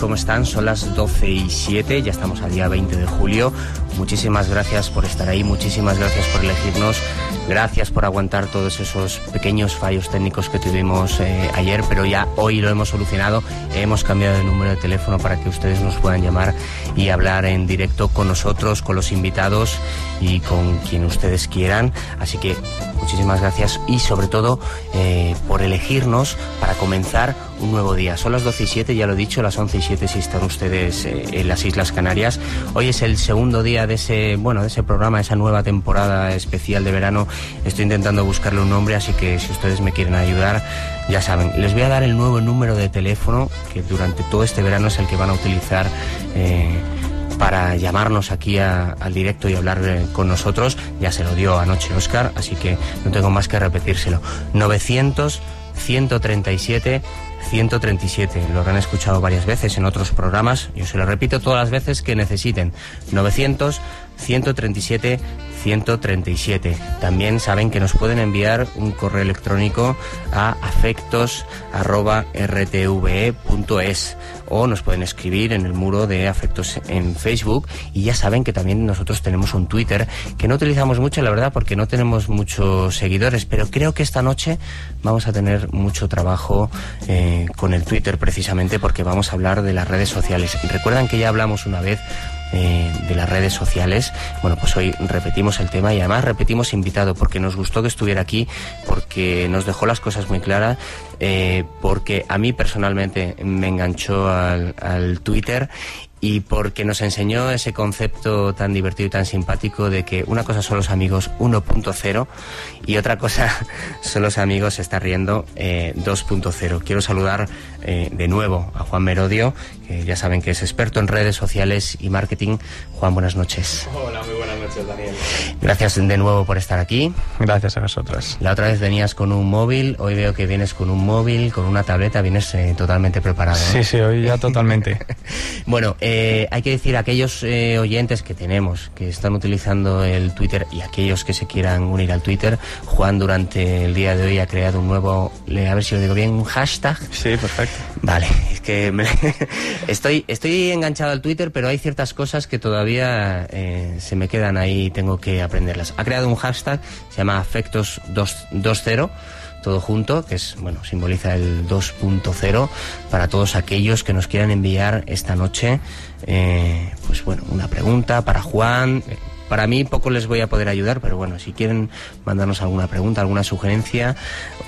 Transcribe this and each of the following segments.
¿cómo están? Son las 12 y 7, ya estamos al día 20 de julio. Muchísimas gracias por estar ahí, muchísimas gracias por elegirnos, gracias por aguantar todos esos pequeños fallos técnicos que tuvimos eh, ayer, pero ya hoy lo hemos solucionado. Hemos cambiado de número de teléfono para que ustedes nos puedan llamar y hablar en directo con nosotros, con los invitados y con quien ustedes quieran. Así que muchísimas gracias y sobre todo eh, por elegirnos para comenzar un nuevo día. Son las 12 y 7, ya lo he dicho, las 11 y 7 si están ustedes eh, en las Islas Canarias. Hoy es el segundo día de ese, bueno, de ese programa, esa nueva temporada especial de verano. Estoy intentando buscarle un nombre, así que si ustedes me quieren ayudar, ya saben. Les voy a dar el nuevo número de teléfono que durante todo este verano es el que van a utilizar. Eh, para llamarnos aquí al directo y hablar eh, con nosotros. Ya se lo dio anoche Oscar, así que no tengo más que repetírselo. 900 137 137. Lo han escuchado varias veces en otros programas. Yo se lo repito todas las veces que necesiten. 900 137 137. También saben que nos pueden enviar un correo electrónico a afectos.rtve.es o nos pueden escribir en el muro de afectos en Facebook y ya saben que también nosotros tenemos un Twitter que no utilizamos mucho, la verdad, porque no tenemos muchos seguidores, pero creo que esta noche vamos a tener mucho trabajo eh, con el Twitter precisamente porque vamos a hablar de las redes sociales. Recuerdan que ya hablamos una vez eh, de las redes sociales. Bueno, pues hoy repetimos el tema y además repetimos invitado porque nos gustó que estuviera aquí, porque nos dejó las cosas muy claras, eh, porque a mí personalmente me enganchó al, al Twitter y porque nos enseñó ese concepto tan divertido y tan simpático de que una cosa son los amigos 1.0 y otra cosa son los amigos está riendo 2.0. Eh, Quiero saludar eh, de nuevo a Juan Merodio, que ya saben que es experto en redes sociales y marketing. Juan, buenas noches. Hola, muy buenas noches, Daniel. Gracias de nuevo por estar aquí. Gracias a vosotras. La otra vez venías con un móvil, hoy veo que vienes con un móvil, con una tableta, vienes eh, totalmente preparado. Sí, sí, hoy ya totalmente. bueno, eh, hay que decir a aquellos eh, oyentes que tenemos, que están utilizando el Twitter y aquellos que se quieran unir al Twitter, Juan durante el día de hoy ha creado un nuevo, a ver si lo digo bien, un hashtag. Sí, perfecto. Vale, es que estoy, estoy enganchado al Twitter, pero hay ciertas cosas que todavía eh, se me quedan ahí y tengo que aprenderlas. Ha creado un hashtag, se llama Afectos 2.0 todo junto, que es, bueno, simboliza el 2.0 para todos aquellos que nos quieran enviar esta noche, eh, pues bueno, una pregunta para Juan. Para mí poco les voy a poder ayudar, pero bueno, si quieren mandarnos alguna pregunta, alguna sugerencia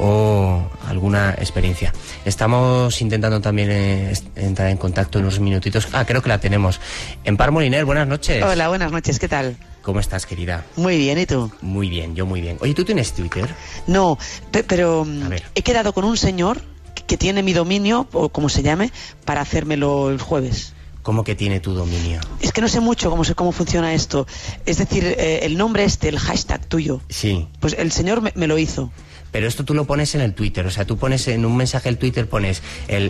o alguna experiencia. Estamos intentando también eh, entrar en contacto en unos minutitos. Ah, creo que la tenemos. Empar Moliner, buenas noches. Hola, buenas noches, ¿qué tal? ¿Cómo estás, querida? Muy bien, ¿y tú? Muy bien, yo muy bien. Oye, ¿tú tienes Twitter? No, pero he quedado con un señor que tiene mi dominio, o como se llame, para hacérmelo el jueves. ¿Cómo que tiene tu dominio? Es que no sé mucho cómo, sé cómo funciona esto. Es decir, eh, el nombre este, el hashtag tuyo. Sí. Pues el señor me lo hizo. Pero esto tú lo pones en el Twitter, o sea, tú pones en un mensaje el Twitter, pones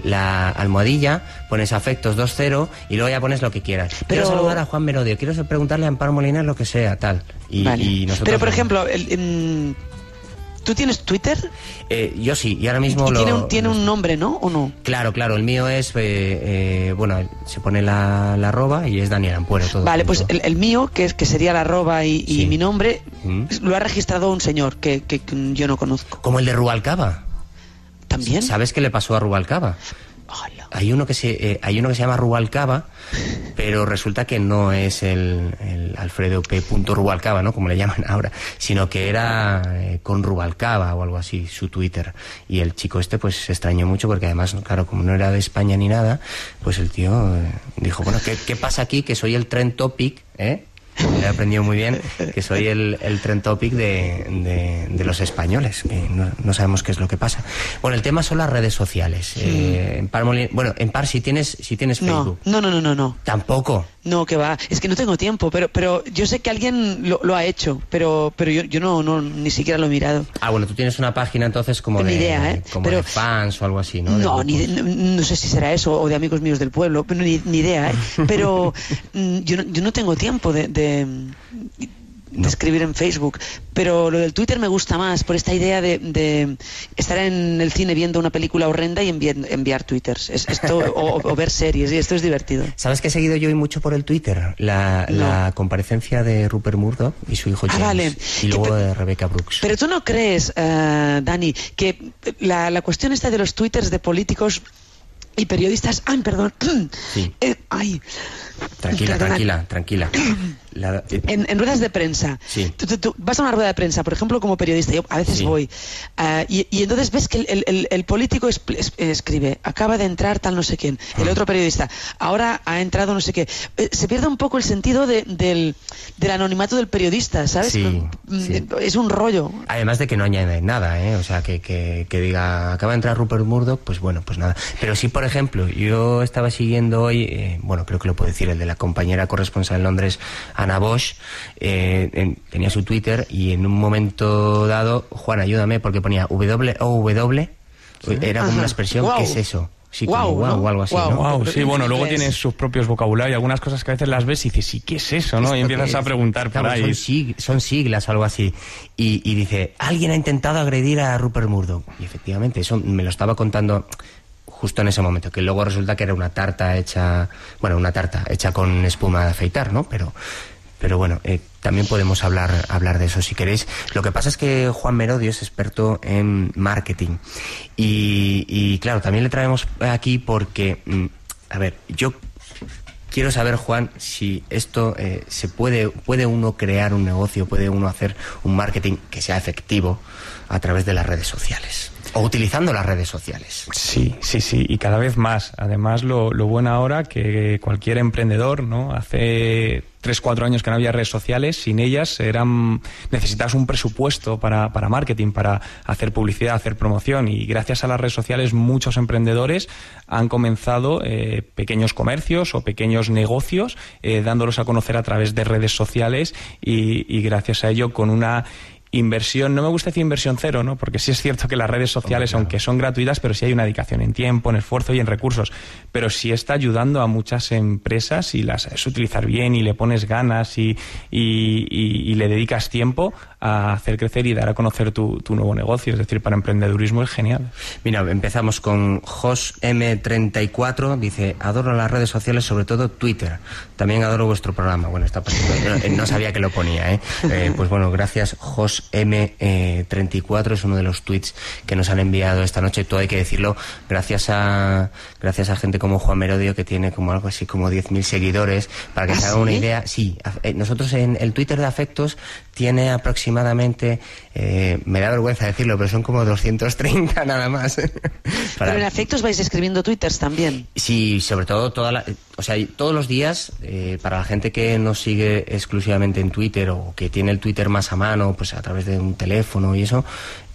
la almohadilla, pones afectos 2.0 y luego ya pones lo que quieras. Pero... Quiero saludar a Juan Merodio, quiero preguntarle a Amparo Molina lo que sea, tal. Y, nosotros Pero, por ejemplo, el, ¿Tú tienes Twitter? Eh, yo sí, y ahora mismo y tiene, un, tiene un nombre, ¿no? ¿O no? Claro, claro, el mío es, eh, eh, bueno, se pone la, la, arroba y es Daniel Ampuero. Todo vale, pues el, mío, que es que sería la arroba y, mi nombre, mm. lo ha registrado un señor que, que, yo no conozco. ¿Como el de Rubalcaba? ¿También? ¿Sabes qué le pasó a Rubalcaba? Hay uno que se, eh, hay uno que se llama Rubalcaba, pero resulta que no es el, Alfredo P. Rubalcaba, ¿no? Como le llaman ahora, sino que era eh, con Rubalcaba o algo así, su Twitter. Y el chico este pues se extrañó mucho porque además, claro, como no era de España ni nada, pues el tío eh, dijo, bueno, ¿qué, ¿qué, pasa aquí? Que soy el trend topic, ¿eh? He aprendido muy bien que soy el, el trend topic de, de, los españoles, que no, sabemos qué es lo que pasa. Bueno, el tema son las redes sociales. Eh, en Par bueno, en Par, si tienes, si tienes Facebook. No, no, no, no, no. Tampoco. No, que va. Es que no tengo tiempo, pero, pero yo sé que alguien lo, lo ha hecho, pero, pero yo, yo no, no, ni siquiera lo he mirado. Ah, bueno, tú tienes una página entonces como, de, idea, ¿eh? como de fans o algo así, ¿no? No, ni no, sé si será eso o de amigos míos del pueblo, pero ni, ni idea, ¿eh? Pero mm, yo, no, yo no tengo tiempo de escribir en Facebook. Pero lo del Twitter me gusta más por esta idea de, estar en el cine viendo una película horrenda y enviar, twitters. esto, o, ver series, y esto es divertido. ¿Sabes que he seguido yo y mucho por el Twitter? La, comparecencia de Rupert Murdoch y su hijo ah, James. Y luego de Rebecca Brooks. Pero tú no crees, uh, Dani, que la, la cuestión esta de los twitters de políticos y periodistas. ¡Ay, perdón! Sí. Eh, ay. Tranquila, tranquila, tranquila. Eh, en, ruedas de prensa. Sí. Tú, vas a una rueda de prensa, por ejemplo, como periodista. Yo a veces voy. Ah, y, entonces ves que el, político escribe, acaba de entrar tal no sé quién. El ah. otro periodista, ahora ha entrado no sé qué. Eh, se pierde un poco el sentido del, anonimato del periodista, ¿sabes? Mm, es un rollo. Además de que no añade nada, ¿eh? O sea, que, que, diga, acaba de entrar Rupert Murdoch, pues bueno, pues nada. Pero sí, por ejemplo, yo estaba siguiendo hoy, eh, bueno, creo que lo puedo decir, el de la compañera corresponsal en Londres, Ana Bosch, eh, tenía su Twitter y en un momento dado, Juan, ayúdame, porque ponía W o W, era como una expresión, ¿qué es eso? Sí, wow, o algo así. Wow, sí, bueno, luego tienes sus propios vocabularios, algunas cosas que a veces las ves y dices, sí, ¿qué es eso? ¿no? Y empiezas a preguntar por ahí. Son, siglas o algo así. Y, y, dice, alguien ha intentado agredir a Rupert Murdoch. Y efectivamente, eso me lo estaba contando justo en ese momento, que luego resulta que era una tarta hecha, bueno, una tarta hecha con espuma de afeitar, ¿no? Pero, pero bueno, eh, también podemos hablar, hablar de eso si queréis. Lo que pasa es que Juan Merodio es experto en marketing. Y, claro, también le traemos aquí porque, mm, a ver, yo quiero saber, Juan, si esto eh, se puede, puede uno crear un negocio, puede uno hacer un marketing que sea efectivo a través de las redes sociales. O utilizando las redes sociales. Sí, sí, sí, y cada vez más. Además, lo, lo bueno ahora que cualquier emprendedor, ¿no? Hace tres, cuatro años que no había redes sociales, sin ellas eran necesitas un presupuesto para, para marketing, para hacer publicidad, hacer promoción. Y gracias a las redes sociales, muchos emprendedores han comenzado eh, pequeños comercios o pequeños negocios, eh, dándolos a conocer a través de redes sociales y gracias a ello con una inversión, no me gusta decir inversión cero, ¿no? Porque sí es cierto que las redes sociales, aunque son gratuitas, pero sí hay una dedicación en tiempo, en esfuerzo y en recursos. Pero sí está ayudando a muchas empresas y las sabes utilizar bien y le pones ganas y, y, le dedicas tiempo a hacer crecer y dar a conocer tu, tu, nuevo negocio. Es decir, para emprendedurismo es genial. Mira, empezamos con Jos M34, dice, adoro las redes sociales, sobre todo Twitter. También adoro vuestro programa. Bueno, está no, no sabía que lo ponía, ¿eh? ¿eh? Pues bueno, gracias, Jos M34 es uno de los tweets que nos han enviado esta noche. Todo hay que decirlo gracias a gracias a gente como Juan Merodio que tiene como algo así como 10.000 seguidores. Para que ¿Ah, se haga una idea, sí, eh, nosotros en el Twitter de Afectos tiene aproximadamente, eh, me da vergüenza decirlo, pero son como 230 nada más. Pero en Afectos vais escribiendo twitters también. Sí, sobre todo toda la, o sea, todos los días, eh, para la gente que nos sigue exclusivamente en Twitter o que tiene el Twitter más a mano, pues a través de un teléfono y eso,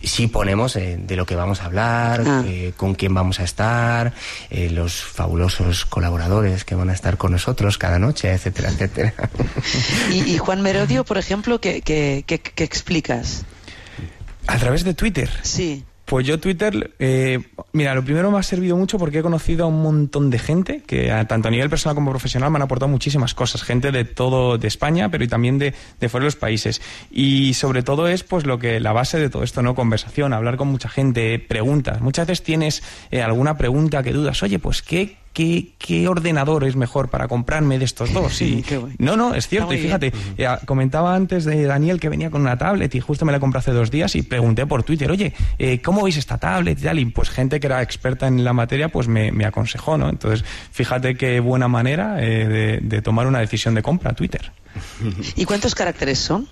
sí ponemos eh, de lo que vamos a hablar, ah. eh, con quién vamos a estar, los fabulosos colaboradores que van a estar con nosotros cada noche, etcétera, etcétera. ¿Y, Juan Merodio, por ejemplo, qué, qué, qué explicas? A través de Twitter. Sí. Pues yo Twitter, eh, mira, lo primero me ha servido mucho porque he conocido a un montón de gente que tanto a nivel personal como profesional me han aportado muchísimas cosas, gente de todo de España, pero y también de, de fuera de los países. Y sobre todo es pues lo que la base de todo esto, ¿no? Conversación, hablar con mucha gente, preguntas. Muchas veces tienes eh, alguna pregunta que dudas, oye, pues qué ¿qué, ordenador es mejor para comprarme de estos dos? Y, no, no, es cierto. Y fíjate, eh, comentaba antes de Daniel que venía con una tablet y justo me la compré hace dos días y pregunté por Twitter, oye, eh, ¿cómo veis esta tablet y tal? Y pues gente que era experta en la materia pues me, aconsejó, ¿no? Entonces, fíjate qué buena manera eh, de, de tomar una decisión de compra, Twitter. ¿Y cuántos caracteres son?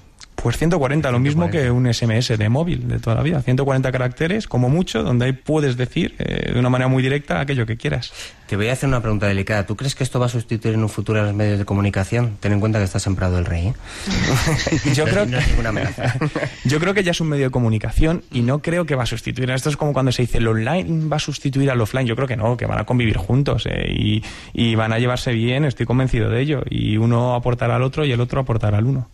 Pues 140, lo mismo que un SMS de móvil de toda la vida. 140 caracteres, como mucho, donde ahí puedes decir eh, de una manera muy directa aquello que quieras. Te voy a hacer una pregunta delicada. ¿Tú crees que esto va a sustituir en un futuro a los medios de comunicación? Ten en cuenta que está sembrado el rey. ¿eh? Yo, creo que, Yo creo que ya es un medio de comunicación y no creo que va a sustituir. Esto es como cuando se dice el online va a sustituir al offline. Yo creo que no, que van a convivir juntos eh, y, y van a llevarse bien, estoy convencido de ello. Y uno aportará al otro y el otro aportará al uno.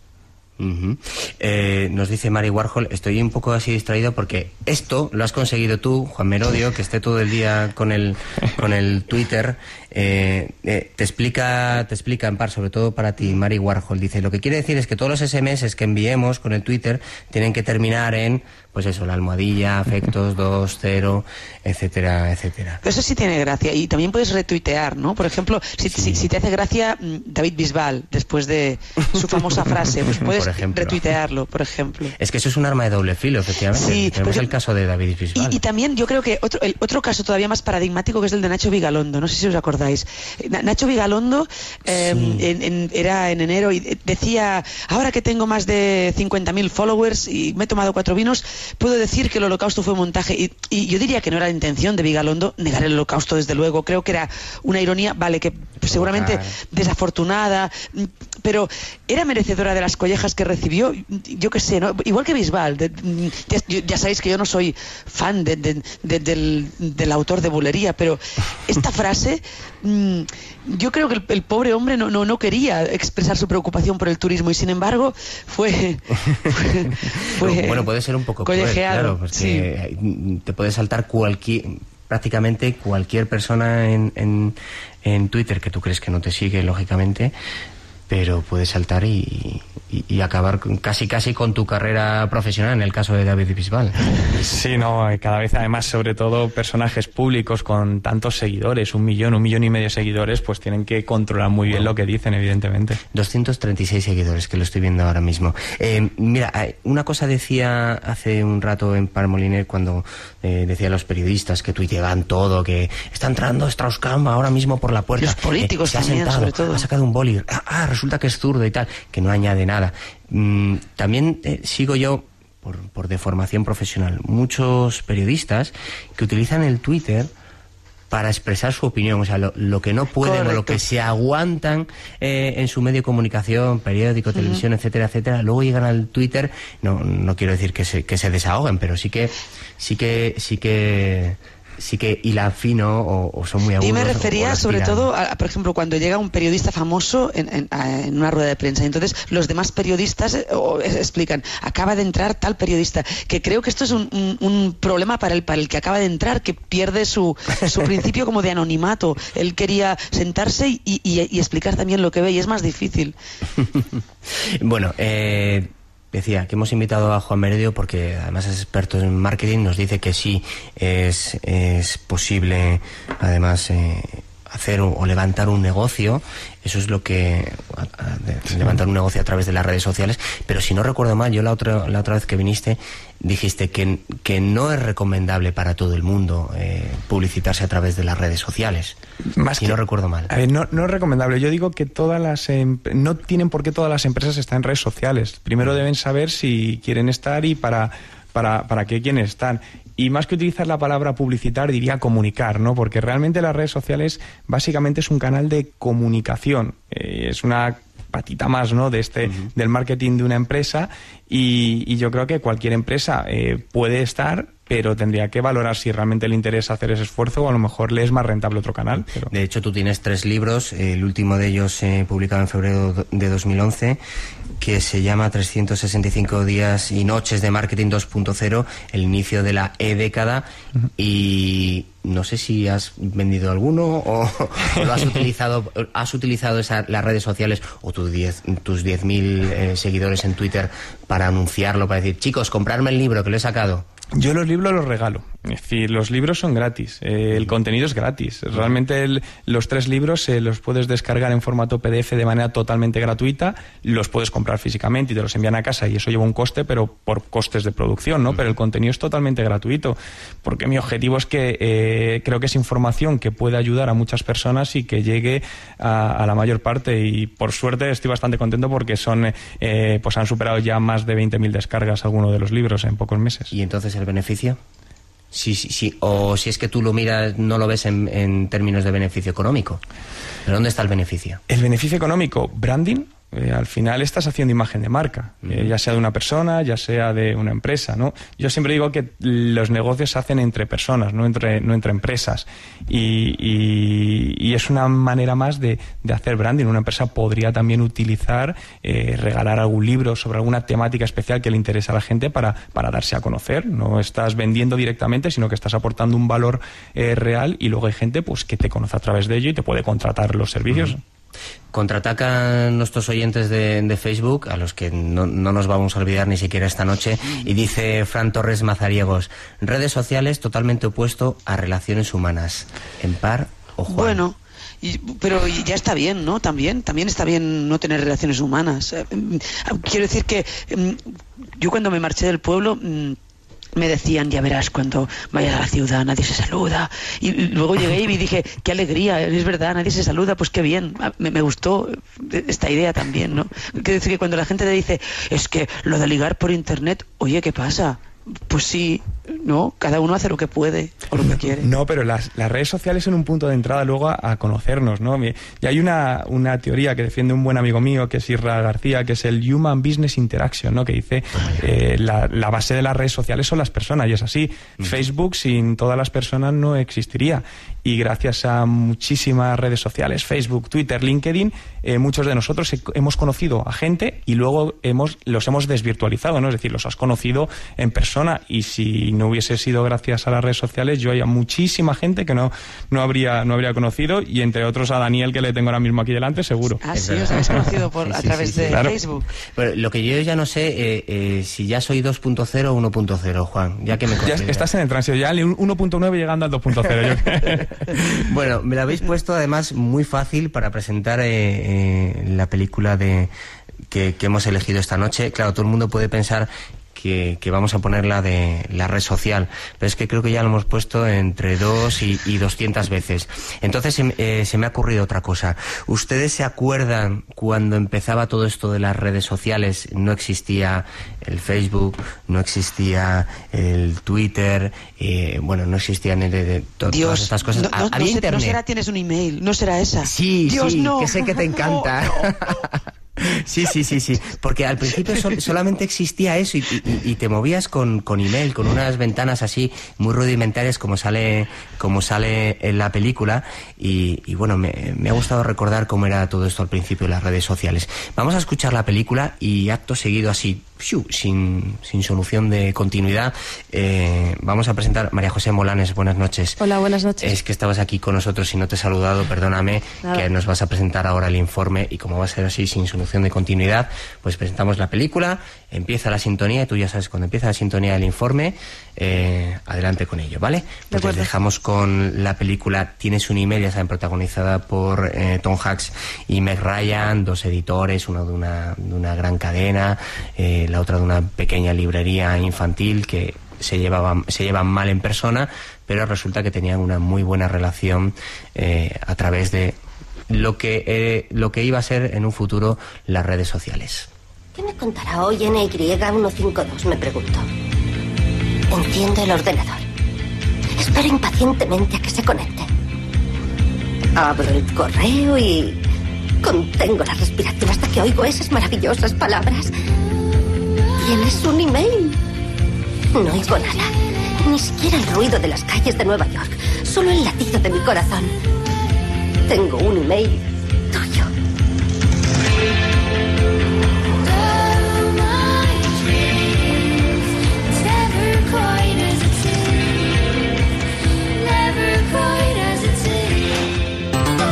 Eh, nos dice Mari Warhol, estoy un poco así distraído porque esto lo has conseguido tú, Juan Merodio, que esté todo el día con el, con el Twitter. Eh, eh, te explica, te explica en par, sobre todo para ti, Mari Warhol. Dice, lo que quiere decir es que todos los SMS que enviemos con el Twitter tienen que terminar en pues eso, la almohadilla, afectos, dos, cero, etcétera, etcétera. eso sí tiene gracia. Y también puedes retuitear, ¿no? Por ejemplo, si, si, te hace gracia mm, David Bisbal, después de su famosa frase, pues puedes retuitearlo, por ejemplo. Es que eso es un arma de doble filo, efectivamente. Sí, Tenemos el caso de David Bisbal. Y, también yo creo que otro, el, otro caso todavía más paradigmático que es el de Nacho Vigalondo. No sé si os acordáis. Nacho Vigalondo em, era en enero y decía, ahora que tengo más de 50.000 followers y me he tomado cuatro vinos, puedo decir que el holocausto fue montaje. Y, yo diría que no era la intención de Vigalondo negar el holocausto, desde luego. Creo que era una ironía, vale, que seguramente desafortunada, pero era merecedora de las collejas que recibió. Yo qué sé, ¿no? igual que Bisbal. ya, sabéis que yo no soy fan del, del, autor de Bulería, pero esta frase mm, yo creo que el, pobre hombre no, no, no, quería expresar su preocupación por el turismo y sin embargo fue, bueno puede ser un poco claro porque te puede saltar cualquier prácticamente cualquier persona en, en, en Twitter que tú crees que no te sigue lógicamente pero puede saltar y, y, acabar casi casi con tu carrera profesional en el caso de David Bisbal. Sí, no, eh, cada vez además sobre todo personajes públicos con tantos seguidores, un millón, un millón y medio de seguidores, pues tienen que controlar muy bien lo que dicen, evidentemente. 236 seguidores, que lo estoy viendo ahora mismo. Eh, mira, eh, una cosa decía hace un rato en Parmoliner cuando eh, decía a los periodistas que tuiteaban todo, que está entrando Strauss-Kahn ahora mismo por la puerta. Los políticos se ha sentado, sobre todo. Ha sacado un boli. Ah, ah, resulta que es zurdo y tal, que no añade nada. Mm, también eh, sigo yo, por, por deformación profesional, muchos periodistas que utilizan el Twitter para expresar su opinión, o sea, lo, que no pueden o lo que se aguantan eh, en su medio de comunicación, periódico, televisión, etcétera, etcétera, luego llegan al Twitter, no, no quiero decir que se, que se desahoguen, pero sí que, sí que, sí que sí que hilan fino o, son muy agudos. Y me refería sobre todo, a, por ejemplo, cuando llega un periodista famoso en, una rueda de prensa. Entonces, los demás periodistas eh, explican, acaba de entrar tal periodista, que creo que esto es un, problema para el, para el que acaba de entrar, que pierde su, su principio como de anonimato. Él quería sentarse y, y explicar también lo que ve y es más difícil. bueno, eh decía que hemos invitado a Juan Meredio porque además es experto en marketing, nos dice que sí es, es posible además eh, hacer o, levantar un negocio, eso es lo que levantar un negocio a través de las redes sociales, pero si no recuerdo mal, yo la otra la otra vez que viniste dijiste que, que no es recomendable para todo el mundo eh, publicitarse a través de las redes sociales. Más si no recuerdo mal. no, no, es recomendable. Yo digo que todas las em, no tienen por qué todas las empresas estar en redes sociales. Primero deben saber si quieren estar y para para, para qué quieren estar y más que utilizar la palabra publicitar, diría comunicar, ¿no? Porque realmente las redes sociales básicamente es un canal de comunicación. Eh, es una patita más, ¿no? De este, del marketing de una empresa y, yo creo que cualquier empresa eh, puede estar pero tendría que valorar si realmente le interesa hacer ese esfuerzo o a lo mejor le es más rentable otro canal. De hecho, tú tienes tres libros, el último de ellos eh, publicado en febrero de 2011, que se llama 365 días y noches de marketing 2.0, el inicio de la e-década, y no sé si has vendido alguno o, lo has utilizado, has utilizado las redes sociales o tus 10.000 tus eh, seguidores en Twitter para anunciarlo, para decir, chicos, comprarme el libro que lo he sacado. Yo los libros los regalo. Es decir, los libros son gratis, eh, el contenido es gratis. Realmente los tres libros se los puedes descargar en formato PDF de manera totalmente gratuita, los puedes comprar físicamente y te los envían a casa y eso lleva un coste, pero por costes de producción, ¿no? Pero el contenido es totalmente gratuito, porque mi objetivo es que eh, creo que es información que puede ayudar a muchas personas y que llegue a, la mayor parte y por suerte estoy bastante contento porque son, eh, pues han superado ya más de 20.000 descargas algunos de los libros en pocos meses. ¿Y entonces el beneficio? Sí, sí. O si es que tú lo miras, no lo ves en, términos de beneficio económico. ¿Pero dónde está el beneficio? El beneficio económico, branding, Eh, al final estás haciendo imagen de marca, eh, ya sea de una persona, ya sea de una empresa, ¿no? Yo siempre digo que los negocios se hacen entre personas, no entre, no entre empresas. Y, y, es una manera más de, de, hacer branding. Una empresa podría también utilizar, eh, regalar algún libro sobre alguna temática especial que le interesa a la gente para, para darse a conocer. No estás vendiendo directamente, sino que estás aportando un valor real y luego hay gente pues que te conoce a través de ello y te puede contratar los servicios. Contraatacan nuestros oyentes de, Facebook, a los que no, nos vamos a olvidar ni siquiera esta noche, y dice Fran Torres Mazariegos, redes sociales totalmente opuesto a relaciones humanas. En par o. Bueno, pero ya está bien, ¿no? También, también está bien no tener relaciones humanas. Eh, mm, quiero decir que mm, yo cuando me marché del pueblo mm, me decían, ya verás, cuando vayas a la ciudad nadie se saluda. Y, luego llegué y dije, qué alegría, es verdad, nadie se saluda, pues qué bien. Ah, me, gustó esta idea también, ¿no? Quiero decir que cuando la gente te dice, es que lo de ligar por internet, oye, ¿qué pasa? Pues sí, no, cada uno hace lo que puede o lo que quiere. No, pero las, redes sociales son un punto de entrada luego a, conocernos, ¿no? Y hay una, una, teoría que defiende un buen amigo mío, que es Irra García, que es el Human Business Interaction, ¿no? Que dice eh, la, la, base de las redes sociales son las personas, y es así. Facebook sin todas las personas no existiría. Y gracias a muchísimas redes sociales, Facebook, Twitter, LinkedIn, eh, muchos de nosotros hemos conocido a gente y luego hemos, los hemos desvirtualizado, ¿no? Es decir, los has conocido en persona y si no hubiese sido gracias a las redes sociales, yo hay muchísima gente que no, no, habría, no habría conocido y entre otros a Daniel que le tengo ahora mismo aquí delante, seguro. Ah, sí, os habéis conocido por, a través de Facebook. Pero lo que yo ya no sé, eh, eh, si ya soy 2.0 o 1.0, Juan, ya que me ya estás en el tránsito, ya 1.9 llegando al 2.0. bueno, me lo habéis puesto además muy fácil para presentar eh, la película de que, hemos elegido esta noche. Claro, todo el mundo puede pensar que, vamos a poner la de la red social, pero es que creo que ya lo hemos puesto entre dos y, y 200 veces. Entonces eh, se me ha ocurrido otra cosa. ¿Ustedes se acuerdan cuando empezaba todo esto de las redes sociales? No existía el Facebook, no existía el Twitter, eh, bueno, no existían el, todas estas cosas. No, no, será tienes un email, no será esa. Sí, Dios, sí, que sé que te encanta. Sí, sí, sí, sí. Porque al principio solamente existía eso y, te movías con, con, email, con unas ventanas así muy rudimentarias como sale, como sale en la película. Y, bueno, me, ha gustado recordar cómo era todo esto al principio de las redes sociales. Vamos a escuchar la película y acto seguido así, sin, sin solución de continuidad, eh, vamos a presentar María José Molanes. Buenas noches. Hola, buenas noches. Es que estabas aquí con nosotros y no te he saludado, perdóname, que nos vas a presentar ahora el informe y como va a ser así sin solución de continuidad, pues presentamos la película, empieza la sintonía, y tú ya sabes, cuando empieza la sintonía del informe, eh, adelante con ello, ¿vale? Pues les dejamos con la película Tienes un email, ya saben, protagonizada por eh, Tom Hanks y Meg Ryan, dos editores, uno de una, de una gran cadena, eh, la otra de una pequeña librería infantil que se llevaban, se llevan mal en persona, pero resulta que tenían una muy buena relación a través de lo que, eh, lo que iba a ser en un futuro las redes sociales. ¿Qué me contará hoy NY152? Me pregunto. Enciendo el ordenador. Espero impacientemente a que se conecte. Abro el correo y contengo la respiración hasta que oigo esas maravillosas palabras. ¿Tienes un email? No oigo nada. Ni siquiera el ruido de las calles de Nueva York. Solo el latido de mi corazón. Tengo un email tuyo.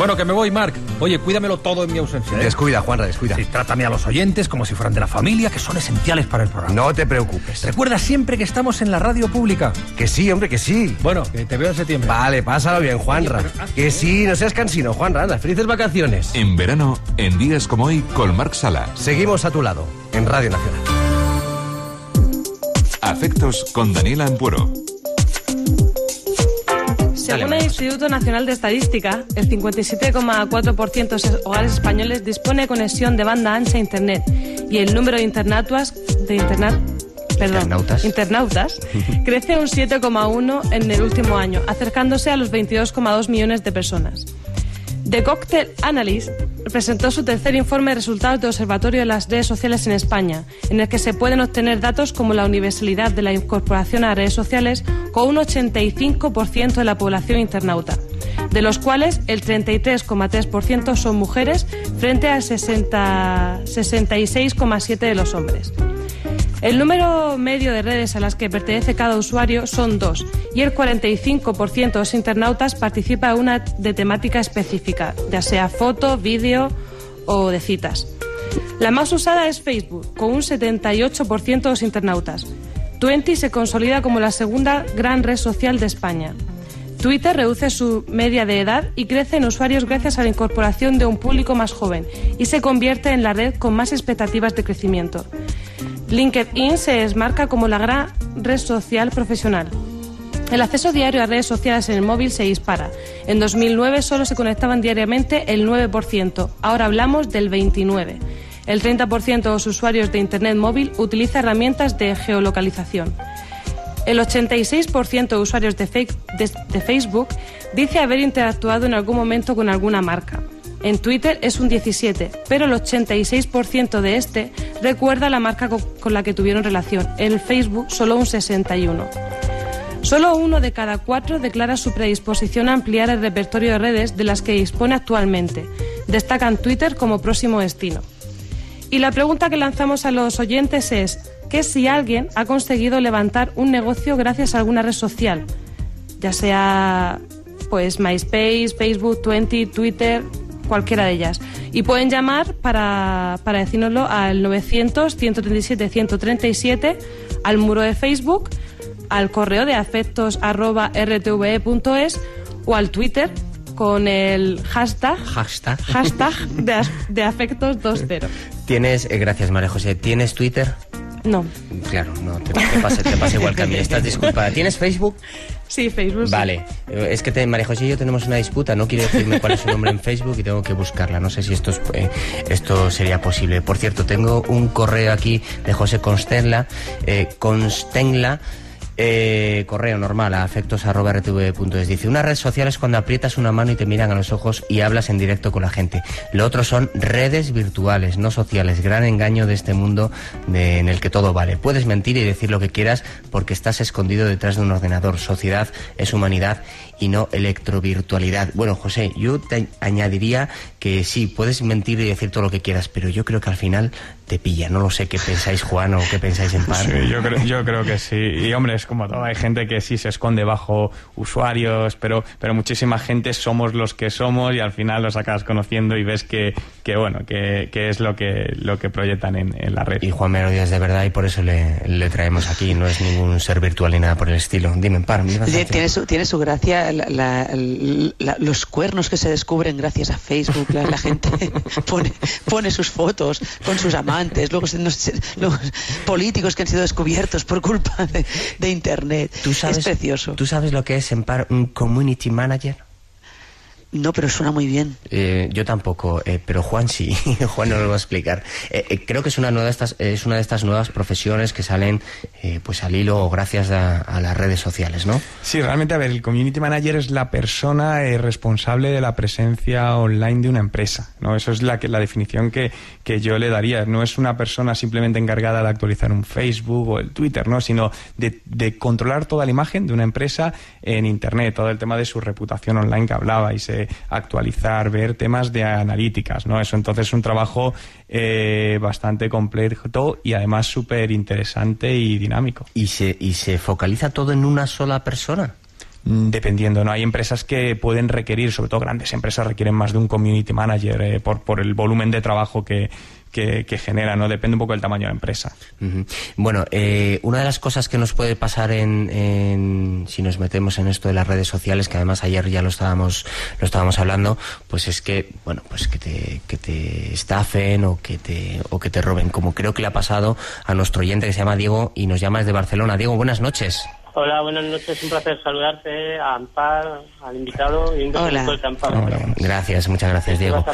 Bueno, que me voy, Marc. Oye, cuídamelo todo en mi ausencia. ¿eh? Descuida, Juanra, descuida. Sí, trátame a los oyentes como si fueran de la familia, que son esenciales para el programa. No te preocupes. Recuerda siempre que estamos en la radio pública. Que sí, hombre, que sí. Bueno, que te veo en septiembre. Vale, pásalo bien, Juanra. Ah, que sí, no seas cansino, Juanra. Anda, felices vacaciones. En verano, en días como hoy, con Marc Sala. Seguimos a tu lado, en Radio Nacional. Afectos con Daniela Ampuero. Según el Instituto Nacional de Estadística, el 57,4% de hogares españoles dispone de conexión de banda ancha a Internet y el número de internautas, de internet, internautas, internautas crece un 7,1 en el último año, acercándose a los 22,2 millones de personas. The Cocktail Analyst presentó su tercer informe de resultados de observatorio de las redes sociales en España, en el que se pueden obtener datos como la universalidad de la incorporación a redes sociales con un 85% de la población internauta, de los cuales el 33,3% son mujeres frente al 66,7% de los hombres. El número medio de redes a las que pertenece cada usuario son dos y el 45% de los internautas participa en una de temática específica, ya sea foto, vídeo o de citas. La más usada es Facebook, con un 78% de los internautas. Twenty se consolida como la segunda gran red social de España. Twitter reduce su media de edad y crece en usuarios gracias a la incorporación de un público más joven y se convierte en la red con más expectativas de crecimiento. LinkedIn se desmarca como la gran red social profesional. El acceso diario a redes sociales en el móvil se dispara. En 2009 solo se conectaban diariamente el 9%, ahora hablamos del 29%. El 30% de los usuarios de Internet móvil utiliza herramientas de geolocalización. El 86% de usuarios de, Facebook dice haber interactuado en algún momento con alguna marca. En Twitter es un 17, pero el 86% de este recuerda la marca con la que tuvieron relación. En Facebook solo un 61. Solo uno de cada cuatro declara su predisposición a ampliar el repertorio de redes de las que dispone actualmente. Destacan Twitter como próximo destino. Y la pregunta que lanzamos a los oyentes es, ¿qué si alguien ha conseguido levantar un negocio gracias a alguna red social? Ya sea pues MySpace, Facebook, Twenty, Twitter, cualquiera de ellas. Y pueden llamar para, para decírnoslo al 900-137-137, al muro de Facebook, al correo de afectos arroba rtve.es o al Twitter con el hashtag, hashtag. hashtag de, de afectos 20. ¿Tienes, eh, gracias María José, ¿tienes Twitter? No. Claro, no, te, te, pasa, te pasa igual que a mí. Estás disculpada. ¿Tienes Facebook? Sí, Facebook. sí. Vale. Es que te, María José y yo tenemos una disputa. No quiere decirme cuál es su nombre en Facebook y tengo que buscarla. No sé si esto, es, eh, esto sería posible. Por cierto, tengo un correo aquí de José Constenla. Eh, Constenla. Eh, correo normal a afectos.rtv.es. Dice, una red social es cuando aprietas una mano y te miran a los ojos y hablas en directo con la gente. Lo otro son redes virtuales, no sociales. Gran engaño de este mundo de, en el que todo vale. Puedes mentir y decir lo que quieras porque estás escondido detrás de un ordenador. Sociedad es humanidad y no electrovirtualidad. Bueno, José, yo te añadiría que sí, puedes mentir y decir todo lo que quieras, pero yo creo que al final te pilla. No lo sé qué pensáis, Juan, o qué pensáis en par. Sí, yo creo, yo creo que sí. Y hombre, es como todo. Hay gente que sí se esconde bajo usuarios, pero, pero muchísima gente somos los que somos y al final los acabas conociendo y ves que, que bueno, que, que, es lo que, lo que proyectan en, en la red. Y Juan me lo de verdad y por eso le, le, traemos aquí. No es ningún ser virtual ni nada por el estilo. Dime, en par. Tiene su, tiene su gracia la, la, la, los cuernos que se descubren gracias a Facebook. La, gente pone, pone sus fotos con sus amantes, luego los, los, políticos que han sido descubiertos por culpa de, de Internet. ¿Tú sabes, es precioso. ¿Tú sabes lo que es en par un community manager? No, pero suena muy bien. Eh, yo tampoco, eh, pero Juan sí. Juan nos lo va a explicar. Eh, creo que es una, nueva de estas, es una de estas nuevas profesiones que salen pues al hilo gracias a, a, las redes sociales, ¿no? Sí, realmente, a ver, el community manager es la persona responsable de la presencia online de una empresa, ¿no? Eso es la, que, la definición que, que yo le daría. No es una persona simplemente encargada de actualizar un Facebook o el Twitter, ¿no? Sino de, de controlar toda la imagen de una empresa en Internet, todo el tema de su reputación online que hablaba y se actualizar, ver temas de analíticas, ¿no? Eso entonces es un trabajo eh, bastante complejo y además súper interesante y dinámico. ¿Y se, ¿Y se focaliza todo en una sola persona? Dependiendo, ¿no? Hay empresas que pueden requerir, sobre todo grandes empresas requieren más de un community manager eh, por, por el volumen de trabajo que, que, que, genera, ¿no? Depende un poco del tamaño de la empresa. Bueno, eh, una de las cosas que nos puede pasar en, en, si nos metemos en esto de las redes sociales, que además ayer ya lo estábamos, lo estábamos hablando, pues es que, bueno, pues que te, que te estafen o que te, o que te roben, como creo que le ha pasado a nuestro oyente que se llama Diego y nos llama desde Barcelona. Diego, buenas noches. Hola, buenas noches. Un placer saludarte, a Ampar, al invitado y un Hola. de Ampar. Hola. Gracias, muchas gracias, Diego.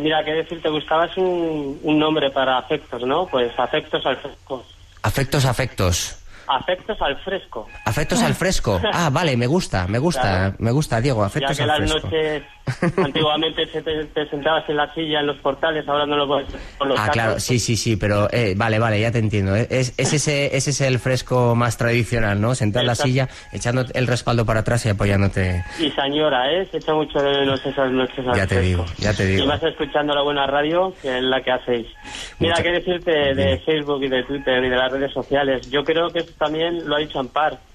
Mira, qué decirte, buscabas un, un nombre para afectos, ¿no? Pues afectos al fresco. Afectos, afectos. Afectos al fresco. Afectos al fresco. Ah, vale, me gusta, me gusta, Claro. me gusta, Diego. Afectos ya que al las fresco. noches Antiguamente se te, sentabas en la silla en los portales, ahora no lo puedes con los Ah, claro, sí, sí, sí, pero eh, vale, vale, ya te entiendo. ¿eh? Es, ese, ese es el fresco más tradicional, ¿no? Sentar en la silla, echando el respaldo para atrás y apoyándote. Y señora, ¿eh? Se echa mucho de menos esas noches Ya te digo, ya te digo. Y vas escuchando la buena radio, que es la que hacéis. Mira, qué decirte de Facebook y de Twitter y de las redes sociales. Yo creo que esto también lo ha dicho Ampar.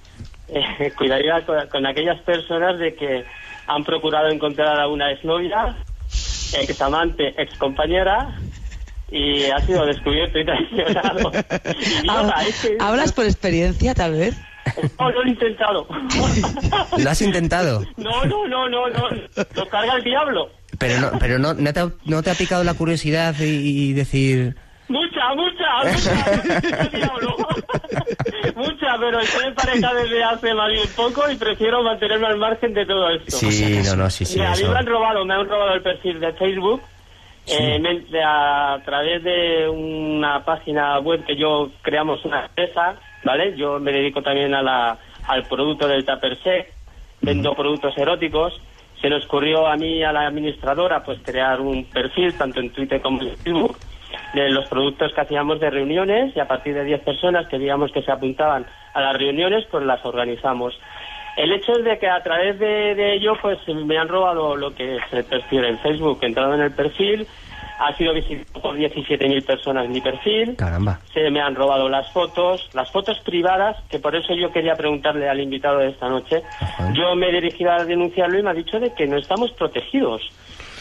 Eh, cuidaría con, aquellas personas de que han procurado encontrar a una exnovia, ex amante, ex compañera y ha sido descubierto y traicionado. ¿Hablas por experiencia, tal vez? No, lo he intentado. ¿Lo has intentado? No, no, no, no, no. Lo carga el diablo. Pero no, pero no, no, te, ha, no te ha picado la curiosidad y, decir... Mucha, mucha, mucha. mucha, pero estoy en pareja desde hace más bien poco y prefiero mantenerme al margen de todo esto. Sí, no, no, sí, sí. Mira, a mí me han robado, me han robado el perfil de Facebook eh, a través de una página web que yo creamos una empresa, ¿vale? Yo me dedico también a la, al producto del Tupper vendo productos eróticos. Se nos ocurrió a mí, a la administradora, pues crear un perfil, tanto en Twitter como en Facebook, de los productos que hacíamos de reuniones y a partir de 10 personas que digamos que se apuntaban a las reuniones, pues las organizamos. El hecho es de que a través de, ello pues me han robado lo que es el perfil en Facebook. He entrado en el perfil, ha sido visitado por 17.000 personas mi perfil. Caramba. Se me han robado las fotos, las fotos privadas, que por eso yo quería preguntarle al invitado de esta noche. Yo me he dirigido a denunciarlo y me ha dicho de que no estamos protegidos,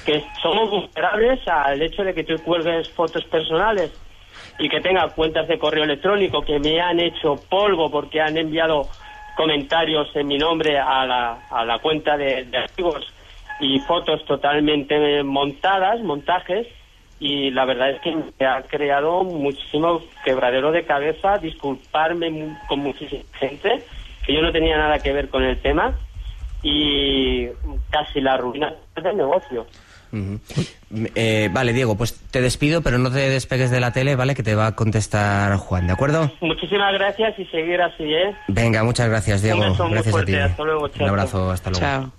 que somos vulnerables al hecho de que tú cuelgues fotos personales y que tenga cuentas de correo electrónico que me han hecho polvo porque han enviado comentarios en mi nombre a la, a la cuenta de, de amigos y fotos totalmente montadas, montajes, y la verdad es que me ha creado muchísimo quebradero de cabeza, disculparme con muchísima gente, que yo no tenía nada que ver con el tema, y casi la ruina del negocio. Mm-hmm. Eh, vale, Diego, pues te despido, pero no te despegues de la tele, ¿vale? Que te va a contestar Juan, ¿de acuerdo? Muchísimas gracias y seguir así, ¿eh? Venga, muchas gracias, Diego. gracias a ti. Hasta luego, Un abrazo, hasta luego. Chao.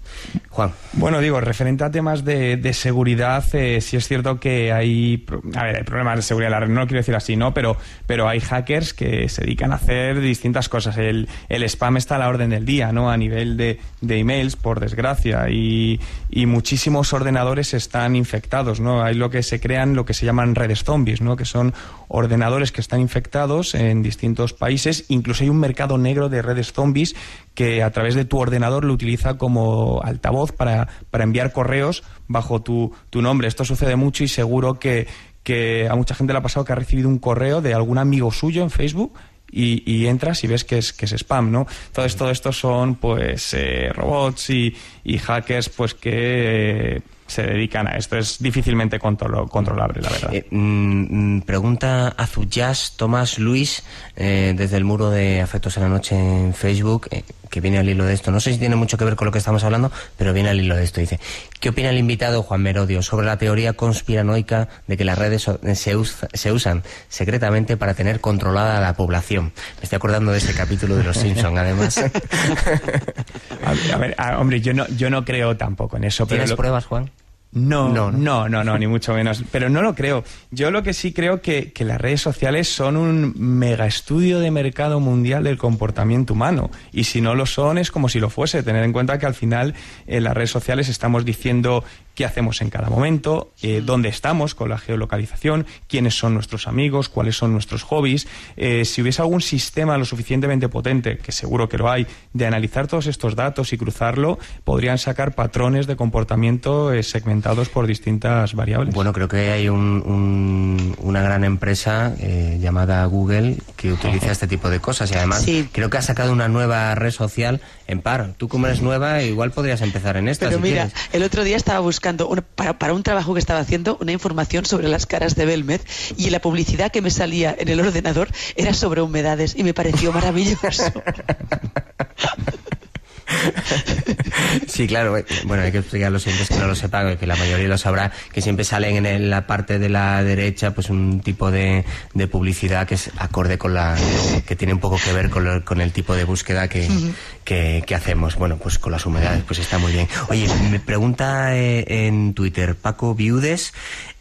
Juan. Bueno, digo, referente a temas de, seguridad, eh, sí es cierto que hay, a ver, hay problemas de seguridad, no lo quiero decir así, ¿no? Pero, pero hay hackers que se dedican a hacer distintas cosas. El, el spam está a la orden del día, ¿no? A nivel de, de emails, por desgracia, y, y muchísimos ordenadores están infectados, ¿no? Hay lo que se crean, lo que se llaman redes zombies, ¿no? Que son ordenadores que están infectados en distintos países. Incluso hay un mercado negro de redes zombies que a través de tu ordenador lo utiliza como altavoz para, para enviar correos bajo tu, tu nombre. Esto sucede mucho y seguro que, a mucha gente le ha pasado que ha recibido un correo de algún amigo suyo en Facebook y, entras y ves que es, que es spam, ¿no? Entonces todo esto son pues eh, robots y, hackers pues que se dedican a esto. Es difícilmente controlable, la verdad. Eh, mm, mm, pregunta Azuyas Tomás Luis eh, desde el muro de Afectos en la Noche en Facebook, eh, que viene al hilo de esto. No sé si tiene mucho que ver con lo que estamos hablando, pero viene al hilo de esto. Dice, ¿qué opina el invitado Juan Merodio sobre la teoría conspiranoica de que las redes se, se usan secretamente para tener controlada a la población? Me estoy acordando de ese capítulo de Los Simpson, además. a ver, hombre, yo no, yo no creo tampoco en eso. ¿Tienes pruebas, Juan? No, no, no, no, ni mucho menos. Pero no lo creo. Yo lo que sí creo que, que las redes sociales son un mega estudio de mercado mundial del comportamiento humano. Y si no lo son, es como si lo fuese. Tener en cuenta que al final en las redes sociales estamos diciendo qué hacemos en cada momento, eh, dónde estamos con la geolocalización, quiénes son nuestros amigos, cuáles son nuestros hobbies. Eh, si hubiese algún sistema lo suficientemente potente, que seguro que lo hay, de analizar todos estos datos y cruzarlo, podrían sacar patrones de comportamiento eh, segmentados por distintas variables. Bueno, creo que hay una gran empresa llamada Google que utiliza este tipo de cosas y además creo que ha sacado una nueva red social en par. Tú como eres nueva, igual podrías empezar en esta. Pero mira, el otro día estaba buscando para, un trabajo que estaba haciendo, una información sobre las caras de Belmed y la publicidad que me salía en el ordenador era sobre humedades y me pareció maravilloso. Sí, claro. eh, Bueno, hay que explicar a los oyentes que no lo sepan, que la mayoría lo sabrá, que siempre salen en la parte de la derecha pues un tipo de, de publicidad que es acorde con la... que tiene un poco que ver con, lo- con el tipo de búsqueda que, que, que hacemos. Bueno, pues con las humedades, pues está muy bien. Oye, me pregunta eh, en Twitter Paco Viudes...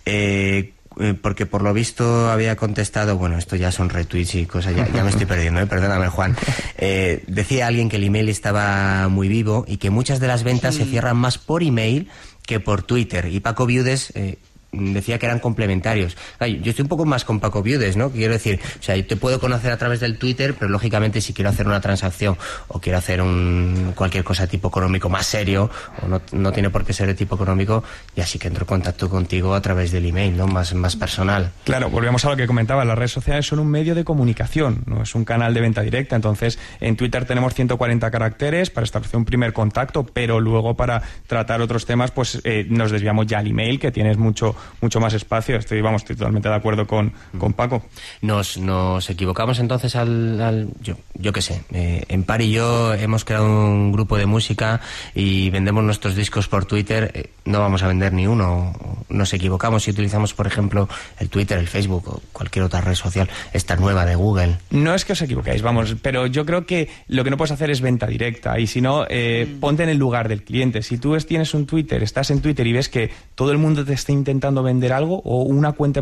eh, eh, porque por lo visto había contestado, bueno, esto ya son retweets y cosas, ya, ya me estoy perdiendo, ¿eh? perdóname Juan. Eh, decía alguien que el email estaba muy vivo y que muchas de las ventas se cierran más por email que por Twitter. Y Paco Viudes eh, decía que eran complementarios. Ay, yo estoy un poco más con Paco Viudes, ¿no? Quiero decir, o sea, yo te puedo conocer a través del Twitter, pero lógicamente si quiero hacer una transacción o quiero hacer un cualquier cosa tipo económico más serio, o no, no tiene por qué ser de tipo económico, ya sí que entro en contacto contigo a través del email, ¿no? Más, más personal. Claro, volvemos a lo que comentaba, las redes sociales son un medio de comunicación, no es un canal de venta directa, entonces en Twitter tenemos 140 caracteres para establecer un primer contacto, pero luego para tratar otros temas pues eh, nos desviamos ya al email, que tienes mucho mucho más espacio, estoy, vamos, estoy totalmente de acuerdo con, con Paco. Nos, nos equivocamos entonces al, al- yo, yo qué sé, eh, en Par y yo hemos creado un grupo de música y vendemos nuestros discos por Twitter, eh, no vamos a vender ni uno, nos equivocamos si utilizamos por ejemplo el Twitter, el Facebook o cualquier otra red social, esta nueva de Google. No es que os equivoquéis, vamos, pero yo creo que lo que no puedes hacer es venta directa y si no, eh, ponte en el lugar del cliente. Si tú es- tienes un Twitter, estás en Twitter y ves que todo el mundo te está intentando vender algo o una cuenta,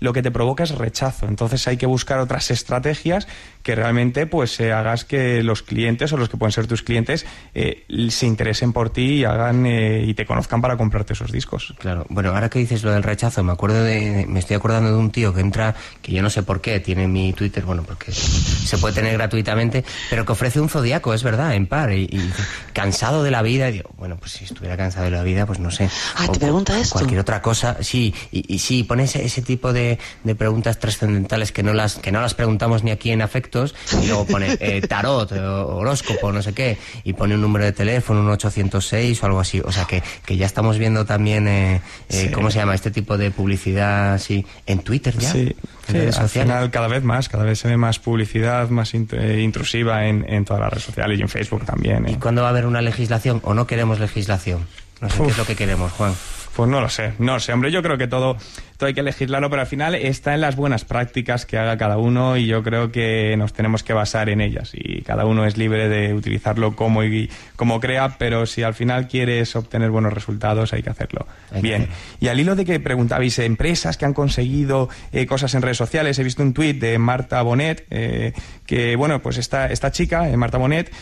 lo que te provoca es rechazo. Entonces hay que buscar otras estrategias que realmente pues eh, hagas que los clientes o los que pueden ser tus clientes eh, se interesen por ti y hagan eh, y te conozcan para comprarte esos discos. Claro, bueno, ahora que dices lo del rechazo, me acuerdo de, me estoy acordando de un tío que entra, que yo no sé por qué, tiene mi Twitter, bueno, porque se puede tener gratuitamente, pero que ofrece un zodiaco, es verdad, en par, y, y dice, cansado de la vida, y digo, bueno, pues si estuviera cansado de la vida, pues no sé. Ah, O ¿te pregunta esto? Cualquier otra cosa, sí, y, y sí, pone ese, tipo de, de preguntas trascendentales que no las, que no las preguntamos ni aquí en afectos, y luego pone eh, tarot, eh, horóscopo, no sé qué, y pone un número de teléfono, un 806 o algo así, o sea que, que ya estamos viendo también, eh, eh, Sí. ¿cómo se llama? Este tipo de publicidad, así, en Twitter ya, Sí, sí, al final cada vez más, cada vez se ve más publicidad más int- eh, intrusiva en, en todas las redes sociales y en Facebook también. ¿Y ¿eh? cuándo va a haber una legislación o no queremos legislación? No sé qué es lo que queremos, Juan. Pues no lo sé, no sé, hombre, yo creo que todo, todo hay que legislarlo, pero al final está en las buenas prácticas que haga cada uno y yo creo que nos tenemos que basar en ellas y cada uno es libre de utilizarlo como, y, como crea, pero si al final quieres obtener buenos resultados hay que hacerlo Hay bien. Y al hilo de que preguntabais, eh, empresas que han conseguido eh, cosas en redes sociales, he visto un tuit de Marta Bonet, eh, que bueno, pues esta, esta chica, eh, Marta Bonet,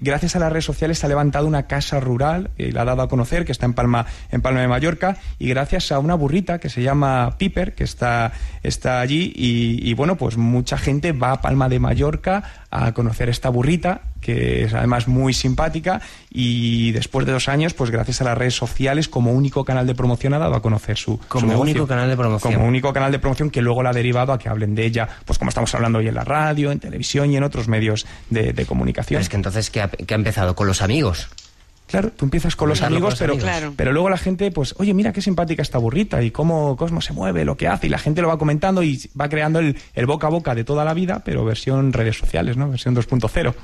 gracias a las redes sociales ha levantado una casa rural y la ha dado a conocer, que está en Palma, en Palma de Mallorca, y gracias a una burrita que se llama Piper, que está, está allí, y, y, bueno, pues mucha gente va a Palma de Mallorca a conocer esta burrita, que es además muy simpática, y después de dos años, pues gracias a las redes sociales, como único canal de promoción ha dado a conocer su, su Como negocio. único canal de promoción. Como único canal de promoción que luego la ha derivado a que hablen de ella, pues como estamos hablando hoy en la radio, en televisión y en otros medios de, de comunicación. Pero es que entonces, ¿qué ha, qué ha empezado? Con los amigos. Claro, tú empiezas con los amigos, con los pero, amigos. Claro. pero luego la gente, pues, oye, mira qué simpática esta burrita y cómo Cosmo se mueve, lo que hace, y la gente lo va comentando y va creando el, el boca a boca de toda la vida, pero versión redes sociales, ¿no? Versión 2.0.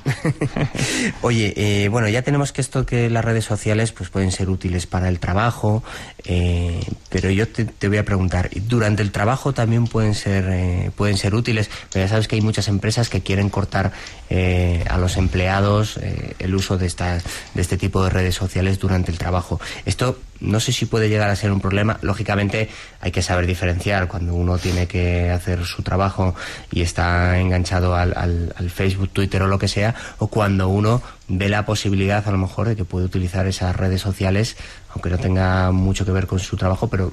Oye, eh, bueno, ya tenemos que esto que las redes sociales pues pueden ser útiles para el trabajo, eh, pero yo te, te voy a preguntar, ¿durante el trabajo también pueden ser eh, pueden ser útiles? Pero ya sabes que hay muchas empresas que quieren cortar eh, a los empleados eh, el uso de estas de este tipo de redes sociales durante el trabajo. Esto no sé si puede llegar a ser un problema. Lógicamente hay que saber diferenciar cuando uno tiene que hacer su trabajo y está enganchado al, al- al Facebook, Twitter o lo que sea, o cuando uno ve la posibilidad a lo mejor de que puede utilizar esas redes sociales, aunque no tenga mucho que ver con su trabajo, pero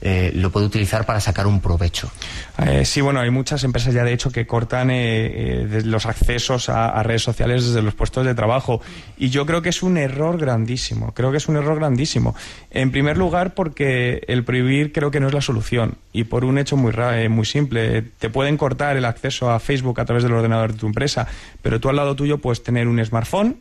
eh, lo puede utilizar para sacar un provecho. Eh, sí, bueno, hay muchas empresas ya de hecho que cortan eh, eh, los accesos a redes sociales desde los puestos de trabajo. Y yo creo que es un error grandísimo. Creo que es un error grandísimo. En primer lugar, porque el prohibir creo que no es la solución. Y por un hecho muy, ra- eh, muy simple. Te pueden cortar el acceso a Facebook a través del ordenador de tu empresa, pero tú al lado tuyo puedes tener un smartphone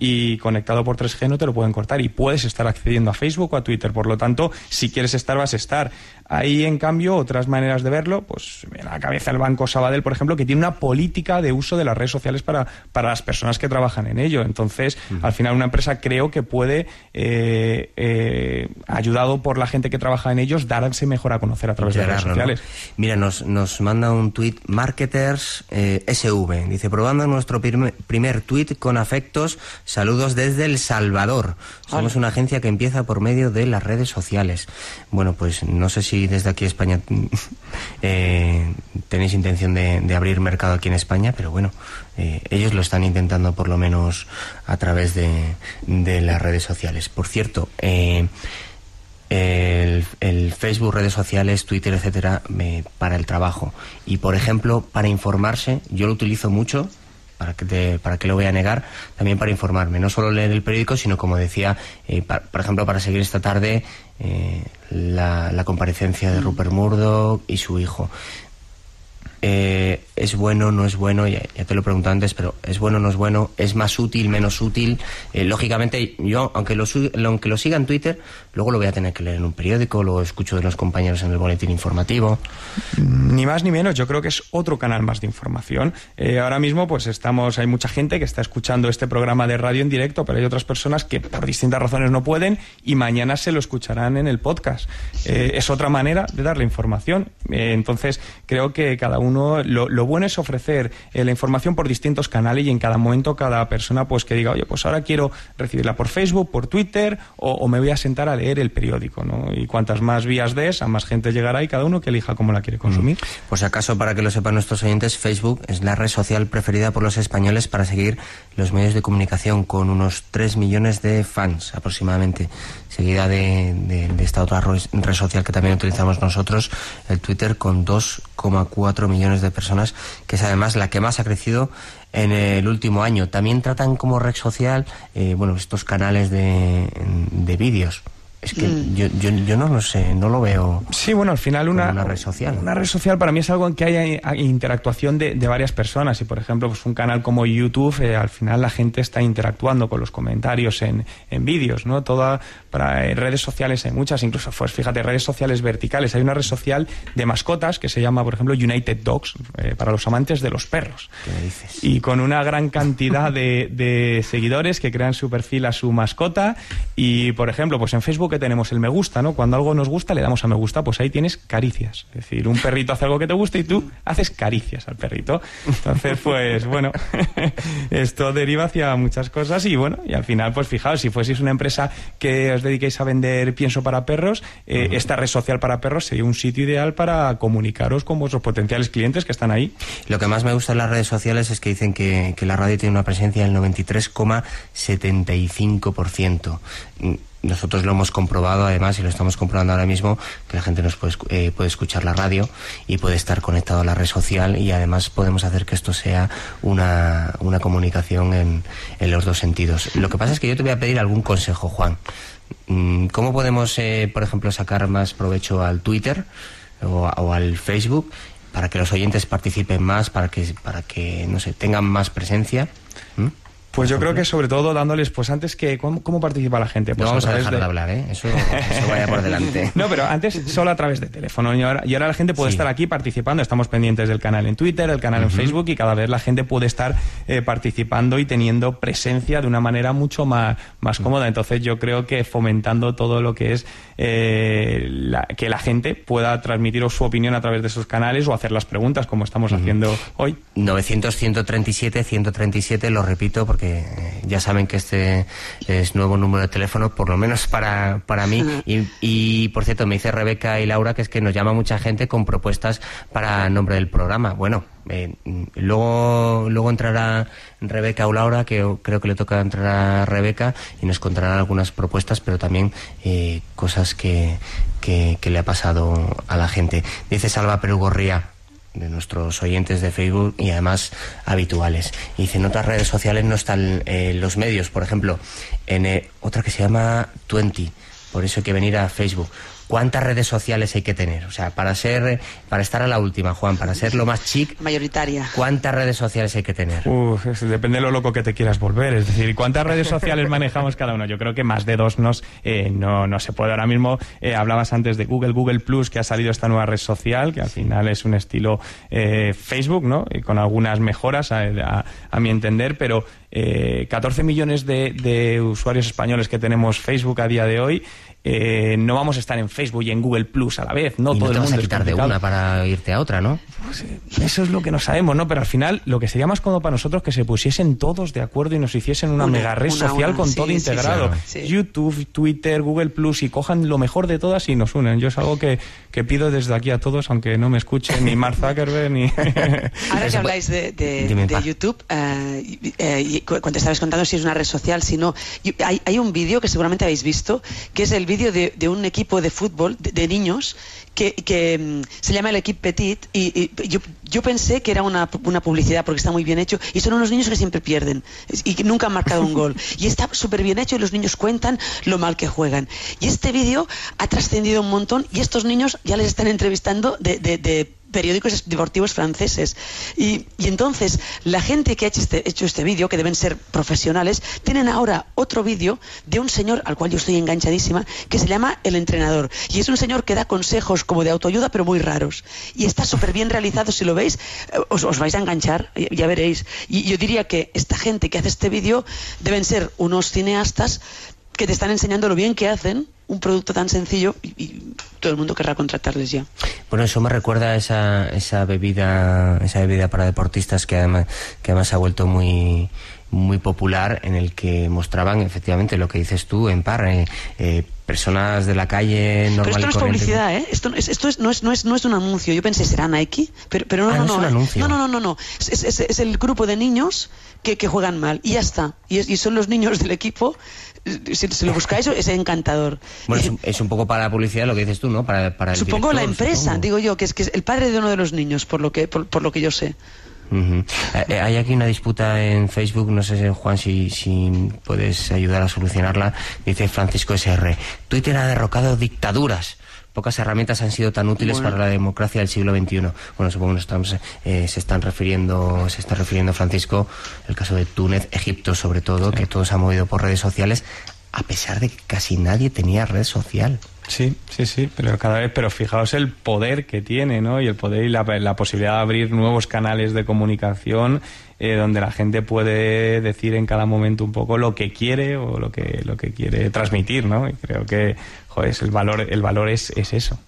y conectado por 3G no te lo pueden cortar y puedes estar accediendo a Facebook o a Twitter. Por lo tanto, si quieres estar, vas a estar. Hay, en cambio, otras maneras de verlo, pues en la cabeza el Banco Sabadell, por ejemplo, que tiene una política de uso de las redes sociales para, para las personas que trabajan en ello. Entonces, al final, una empresa creo que puede, eh, eh, ayudado por la gente que trabaja en ellos, darse mejor a conocer a través de las redes sociales. Mira, nos, nos manda un tuit Marketers eh, SV. Dice, probando nuestro primer, primer tuit con afectos, saludos desde El Salvador. Somos una agencia que empieza por medio de las redes sociales. Bueno, pues no sé si desde aquí España eh, tenéis intención de, abrir mercado aquí en España, pero bueno, eh, ellos lo están intentando por lo menos a través de, las redes sociales. Por cierto, eh, el, Facebook, redes sociales, Twitter, etcétera, para el trabajo. Y por ejemplo, para informarse, yo lo utilizo mucho. Para que, para que lo voy a negar, también para informarme, no solo leer el periódico, sino como decía, por ejemplo, para seguir esta tarde eh, la, comparecencia de Rupert Murdoch y su hijo. Eh, es bueno, no es bueno, ya, te lo he preguntado antes, pero es bueno, no es bueno, es más útil, menos útil. Eh, lógicamente, yo, aunque lo, aunque lo siga en Twitter, luego lo voy a tener que leer en un periódico, lo escucho de los compañeros en el boletín informativo. Ni más ni menos, yo creo que es otro canal más de información. Eh, ahora mismo, pues estamos, hay mucha gente que está escuchando este programa de radio en directo, pero hay otras personas que por distintas razones no pueden y mañana se lo escucharán en el podcast. es otra manera de darle información. entonces, creo que cada uno lo, bueno es ofrecer eh, la información por distintos canales y en cada momento cada persona pues que diga, oye, pues ahora quiero recibirla por Facebook, por Twitter o, me voy a sentar a el periódico, ¿no? Y cuantas más vías des, a más gente llegará y cada uno que elija cómo la quiere consumir. Mm. Pues acaso, para que lo sepan nuestros oyentes, Facebook es la red social preferida por los españoles para seguir los medios de comunicación con unos 3 millones de fans aproximadamente seguida de, esta otra red social que también utilizamos nosotros, el Twitter, con 2,4 millones de personas, que es además la que más ha crecido en el último año. También tratan como red social, eh, bueno, estos canales de vídeos. Es que mm. yo, yo, yo, no lo sé, no lo veo. Sí, bueno, al final una, una red social. Una red social para mí es algo en que haya interactuación de, de varias personas. Y por ejemplo, pues un canal como YouTube, eh, al final la gente está interactuando con los comentarios en, en vídeos, ¿no? Toda, para eh, redes sociales hay muchas, incluso, pues fíjate, redes sociales verticales. Hay una red social de mascotas que se llama, por ejemplo, United Dogs, eh, para los amantes de los perros. ¿Qué dices? Y con una gran cantidad de, de seguidores que crean su perfil a su mascota. Y, por ejemplo, pues en Facebook que tenemos el me gusta, ¿no? Cuando algo nos gusta le damos a me gusta, pues ahí tienes caricias. Es decir, un perrito hace algo que te gusta y tú haces caricias al perrito. Entonces, pues bueno, esto deriva hacia muchas cosas y bueno, y al final, pues fijaos, si fueseis una empresa que os dediquéis a vender pienso para perros, eh, esta red social para perros sería un sitio ideal para comunicaros con vuestros potenciales clientes que están ahí. Lo que más me gusta en las redes sociales es que dicen que, que la radio tiene una presencia del 93,75% nosotros lo hemos comprobado además y lo estamos comprobando ahora mismo que la gente nos puede, eh, puede escuchar la radio y puede estar conectado a la red social y además podemos hacer que esto sea una, una comunicación en, en los dos sentidos. Lo que pasa es que yo te voy a pedir algún consejo, Juan. Mm, ¿Cómo podemos, eh, por ejemplo, sacar más provecho al Twitter o, al Facebook para que los oyentes participen más, para que, para que no sé, tengan más presencia? ¿Mm? Pues yo creo que sobre todo dándoles, pues antes que, ¿cómo, participa la gente? Pues no vamos a, dejar de... hablar, ¿eh? Eso, vaya por delante. No, pero antes solo a través de teléfono. Y ahora, la gente puede estar aquí participando. Estamos pendientes del canal en Twitter, el canal en Facebook y cada vez la gente puede estar eh, participando y teniendo presencia de una manera mucho más, más cómoda. Entonces yo creo que fomentando todo lo que es eh, que la gente pueda transmitir su opinión a través de esos canales o hacer las preguntas como estamos haciendo hoy. 900-137-137, lo repito porque que ya saben que este es nuevo número de teléfono, por lo menos para, para mí. Y, por cierto, me dice Rebeca y Laura que es que nos llama mucha gente con propuestas para nombre del programa. Bueno, eh, luego, luego entrará Rebeca o Laura, que creo que le toca entrar a Rebeca y nos contarán algunas propuestas, pero también eh, cosas que, que, le ha pasado a la gente. Dice Salva Perugorría, de nuestros oyentes de Facebook y además habituales. Y dice, en otras redes sociales no están eh, los medios, por ejemplo, en eh, otra que se llama Twenty, por eso hay que venir a Facebook. ¿Cuántas redes sociales hay que tener? O sea, para ser, para estar a la última, Juan, para ser lo más chic. Mayoritaria. ¿Cuántas redes sociales hay que tener? Uf, depende de lo loco que te quieras volver. Es decir, ¿cuántas redes sociales manejamos cada uno? Yo creo que más de dos nos, eh, no, no se puede. Ahora mismo eh, hablabas antes de Google, Google Plus, que ha salido esta nueva red social, que al final es un estilo eh, Facebook, ¿no? Y con algunas mejoras, a, a- a mi entender, pero eh, 14 millones de, de usuarios españoles que tenemos Facebook a día de hoy. Eh, no vamos a estar en Facebook y en Google Plus a la vez, ¿no? y no Todo te el vas a mundo es quitar de una para irte a otra, ¿no? Eso es lo que no sabemos, ¿no? Pero al final lo que sería más cómodo para nosotros que se pusiesen todos de acuerdo y nos hiciesen una, Una, mega red una, social una, con sí, todo sí, integrado. sí, sí. YouTube, Twitter, Google Plus y cojan lo mejor de todas y nos unen. Yo es algo que, que pido desde aquí a todos, aunque no me escuchen ni Mark Zuckerberg ni... Ahora que habláis de, de- Dime, de Pa. YouTube, eh, y- eh, y cu- cuando estabas contando si es una red social, si no, hay, hay un vídeo que seguramente habéis visto, que es el vídeo de, de un equipo de fútbol de, de niños que, que, mm, se llama el Equipe Petit y, y yo, yo pensé que era una, una publicidad porque está muy bien hecho y son unos niños que siempre pierden y que nunca han marcado un gol. Y está súper bien hecho y los niños cuentan lo mal que juegan. Y este vídeo ha trascendido un montón y estos niños ya les están entrevistando de, de- de periódicos deportivos franceses. Y, y entonces, la gente que ha hecho este, hecho este vídeo, que deben ser profesionales, tienen ahora otro vídeo de un señor al cual yo estoy enganchadísima, que se llama El Entrenador. Y es un señor que da consejos como de autoayuda, pero muy raros. Y está súper bien realizado, si lo veis, eh, os, vais a enganchar, ya, ya veréis. Y yo diría que esta gente que hace este vídeo deben ser unos cineastas que te están enseñando lo bien que hacen un producto tan sencillo y, y todo el mundo querrá contratarles ya. Bueno, eso me recuerda a esa, esa bebida, esa bebida para deportistas que además, que además ha vuelto muy muy popular en el que mostraban efectivamente lo que dices tú en par eh, eh, personas de la calle normal Pero esto no es corriente. publicidad, ¿eh? Esto, es, esto es, no, es, no, es, no es un anuncio. Yo pensé, ¿será Nike? Pero, pero no, Ah, no, no es un ¿eh? anuncio. No, no, no, no, no. Es, es- el grupo de niños que, que juegan mal. Y ya está. Y, es- y son los niños del equipo. Eh, Si, si lo buscáis, es encantador. Bueno, Y- es, un- es un poco para la publicidad lo que dices tú, ¿no? Para, para el supongo la empresa, supongo. digo yo, que es, que es el padre de uno de los niños, por lo que, por, por lo que yo sé. Eh, eh, Hay aquí una disputa en Facebook, no sé, Juan, si, si puedes ayudar a solucionarla. Dice Francisco SR, Twitter ha derrocado dictaduras. Pocas herramientas han sido tan útiles Bueno. para la democracia del siglo XXI. Bueno, supongo que estamos, eh, se están refiriendo, se está refiriendo Francisco, el caso de Túnez, Egipto sobre todo, que todo se ha movido por redes sociales, a pesar de que casi nadie tenía red social. Sí, sí, sí, pero cada vez, pero fijaos el poder que tiene, ¿no? Y el poder y la, la posibilidad de abrir nuevos canales de comunicación eh, donde la gente puede decir en cada momento un poco lo que quiere o lo que lo que quiere transmitir, ¿no? Y creo que, el valor, el valor es, es eso.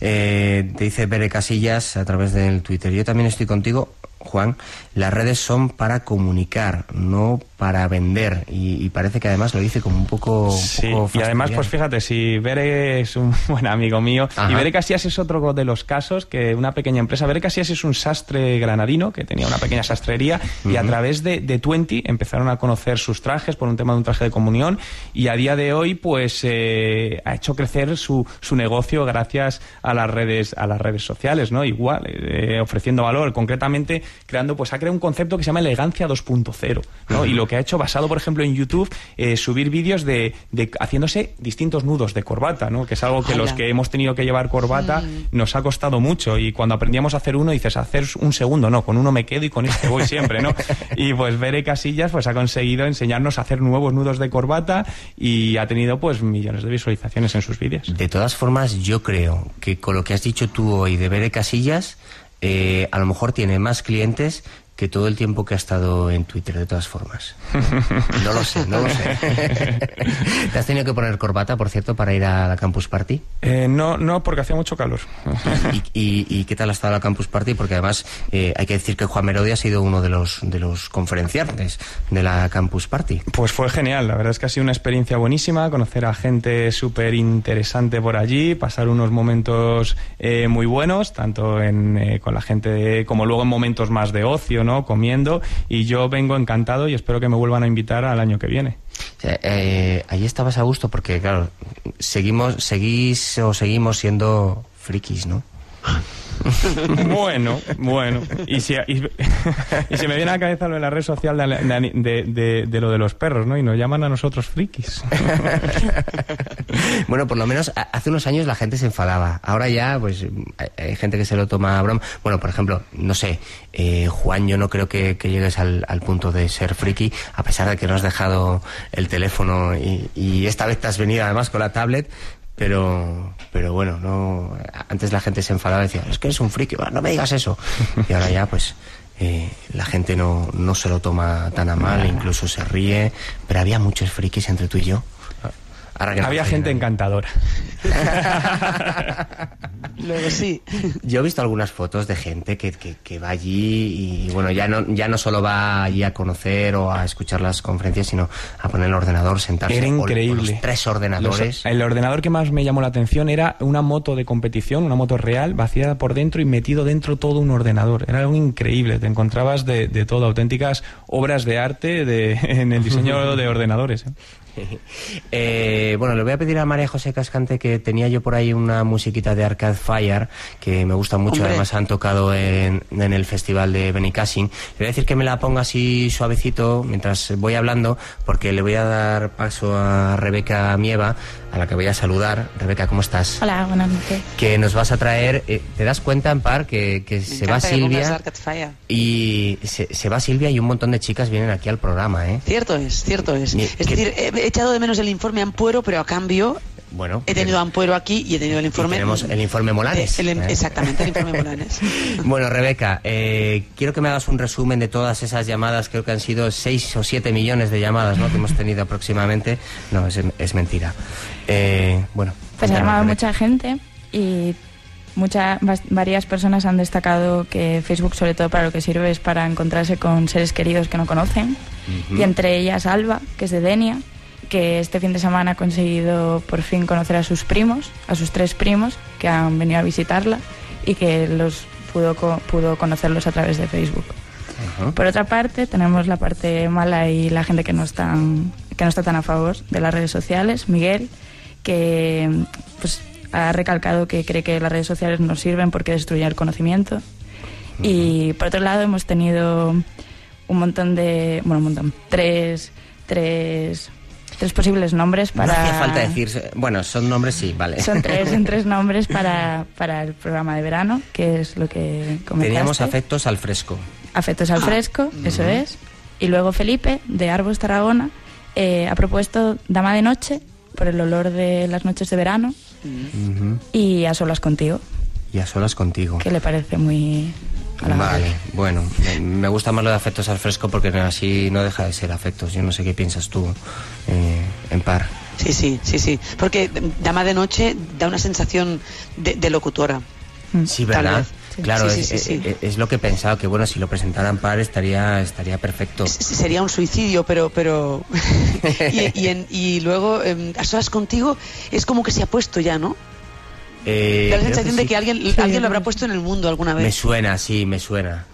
Eh, te dice Bere Casillas a través del Twitter. Yo también estoy contigo, Juan. Las redes son para comunicar, no para vender. Y, y parece que además lo dice como un poco. un Sí, poco y además, pues fíjate, si Bere es un buen amigo mío, Ajá. y Bere Casillas es otro de los casos que una pequeña empresa, Bere Casillas es un sastre granadino que tenía una pequeña sastrería y a través de, de Twenty empezaron a conocer sus trajes por un tema de un traje de comunión y a día de hoy pues eh, ha hecho crecer su, su negocio gracias a las redes a las redes sociales, ¿no? Igual, eh, ofreciendo valor, concretamente creando, pues ha creado un concepto que se llama elegancia 2.0, ¿no? Y lo que ha hecho basado, por ejemplo, en YouTube, eh, subir vídeos de, de haciéndose distintos nudos de corbata, ¿no? Que es algo que los que hemos tenido que llevar corbata nos ha costado mucho y cuando aprendíamos a hacer uno dices, hacer un segundo, no, con uno me quedo y con este voy siempre, ¿no? y pues Bere Casillas pues ha conseguido enseñarnos a hacer nuevos nudos de corbata y ha tenido pues millones de visualizaciones en sus vídeos. De todas formas, yo creo que con lo que has dicho tú hoy de Bere Casillas, eh, a lo mejor tiene más clientes que todo el tiempo que ha estado en Twitter, de todas formas. No lo sé, no lo sé. ¿Te has tenido que poner corbata, por cierto, para ir a la Campus Party? Eh, no, no, porque hacía mucho calor. ¿Y, y- y qué tal ha estado la Campus Party? Porque además eh, hay que decir que Juan Merodi ha sido uno de los, de los conferenciantes de la Campus Party. Pues fue genial, la verdad es que ha sido una experiencia buenísima, conocer a gente súper interesante por allí, pasar unos momentos eh, muy buenos, tanto en, eh, con la gente como luego en momentos más de ocio, ¿no? Comiendo, y yo vengo encantado y espero que me vuelvan a invitar al año que viene. Sea, eh, allí estabas a gusto porque, claro, seguimos, seguís o seguimos siendo frikis, ¿no? bueno, bueno. Y si, y, me viene a la cabeza lo de la red social de, lo de los perros, ¿no? Y nos llaman a nosotros frikis. bueno, por lo menos hace unos años la gente se enfadaba. Ahora ya, pues, hay, gente que se lo toma a broma. Bueno, por ejemplo, no sé, eh, Juan, yo no creo que, llegues al, punto de ser friki, a pesar de que no has dejado el teléfono y, y esta vez te has venido además con la tablet pero pero bueno no antes la gente se enfadaba y decía es que eres un friki no me digas eso y ahora ya pues eh, la gente no, no se lo toma tan a mal incluso se ríe pero había muchos frikis entre tú y yo había gente encantadora Luego sí. Yo he visto algunas fotos de gente que, que, va allí y bueno, ya no, ya no solo va allí a conocer o a escuchar las conferencias, sino a poner el ordenador, sentarse. Era increíble. tres ordenadores. el ordenador que más me llamó la atención era una moto de competición, una moto real, vaciada por dentro y metido dentro todo un ordenador. Era algo increíble. Te encontrabas de, de todo, auténticas obras de arte de, en el diseño de ordenadores. ¿eh? Eh, bueno, le voy a pedir a María José Cascante que tenía yo por ahí una musiquita de Arcade Fire que me gusta mucho, además han tocado en, el festival de Benicassin. Le voy a decir que me la ponga así suavecito mientras voy hablando porque le voy a dar paso a Rebeca Mieva a la que voy a saludar. Rebeca, ¿cómo estás? Hola, buenas noches. Que nos vas a traer, eh, ¿te das cuenta, en par, que, se va Silvia? Y se, va Silvia y un montón de chicas vienen aquí al programa, ¿eh? Cierto es, cierto es. es decir, he echado de menos el informe Ampuero, pero a cambio bueno, he tenido Ampuero aquí y he tenido el informe. tenemos el informe Molanes. Em, ¿eh? Exactamente, el informe Molanes. bueno, Rebeca, eh, quiero que me hagas un resumen de todas esas llamadas. Creo que han sido 6 o 7 millones de llamadas ¿no? que hemos tenido aproximadamente. No, es, mentira. Eh, bueno. Pues ha llamado mucha gente y muchas varias personas han destacado que Facebook sobre todo para lo que sirve es para encontrarse con seres queridos que no conocen y entre ellas Alba que es de Denia que este fin de semana ha conseguido por fin conocer a sus primos, a sus tres primos que han venido a visitarla y que los pudo, pudo conocerlos a través de Facebook. Por otra parte, tenemos la parte mala y la gente que no, están, que no está tan a favor de las redes sociales. Miguel, que pues, ha recalcado que cree que las redes sociales no sirven porque destruyen el conocimiento. Y por otro lado, hemos tenido un montón de. Bueno, un montón. Tres, tres tres posibles nombres para... No hacía falta decir... Bueno, son nombres sí, vale. Son tres, son tres nombres para, para el programa de verano, que es lo que comentaste. Teníamos afectos al fresco. Afectos al ah. fresco, eso es. Y luego Felipe, de Arbos Tarragona, eh, ha propuesto Dama de Noche, por el olor de las noches de verano, y A Solas Contigo. Y A Solas Contigo. Que le parece muy Vale, bueno, me, gusta más lo de afectos al fresco porque así no deja de ser afectos. Yo no sé qué piensas tú eh, en par. Sí, sí, sí, sí. Porque Dama de Noche da una sensación de, locutora. Mm. Sí, ¿verdad? Claro, es, lo que he pensado, que bueno, si lo presentaran par estaría estaría perfecto. sería un suicidio, pero... pero y, y, luego, em, a solas contigo, es como que se ha puesto ya, ¿no? Eh, la sensación de que alguien, alguien lo habrá puesto en el mundo alguna vez. Me suena, sí, me suena.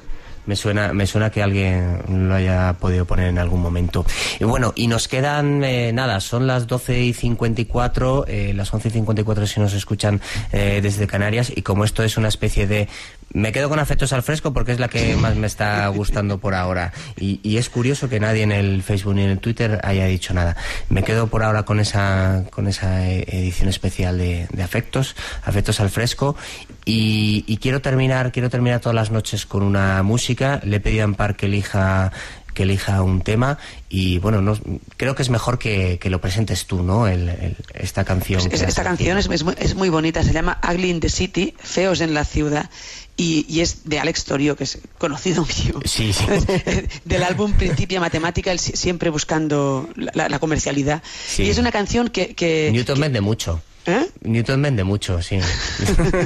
Me suena, me suena que alguien lo haya podido poner en algún momento. Y bueno, y nos quedan, eh, nada, son las 12 y 54, eh, las 11 y 54 si nos escuchan eh, desde Canarias, y como esto es una especie de me quedo con afectos al fresco porque es la que más me está gustando por ahora. Y, es curioso que nadie en el Facebook ni en el Twitter haya dicho nada. Me quedo por ahora con esa, con esa edición especial de, afectos, afectos al fresco. Y, quiero terminar, quiero terminar todas las noches con una música. Le he pedido a Ampar que elija que elija un tema y bueno no, creo que es mejor que, lo presentes tú no esta canción esta canción es, es, muy, bonita se llama Ugly in the City feos en la ciudad y, es de Alex Torio, que es conocido mío. Sí, sí. Del álbum Principia Matemática, siempre buscando la, comercialidad. Y es una canción que... que Newton vende mucho. ¿Eh? Newton vende mucho, sí.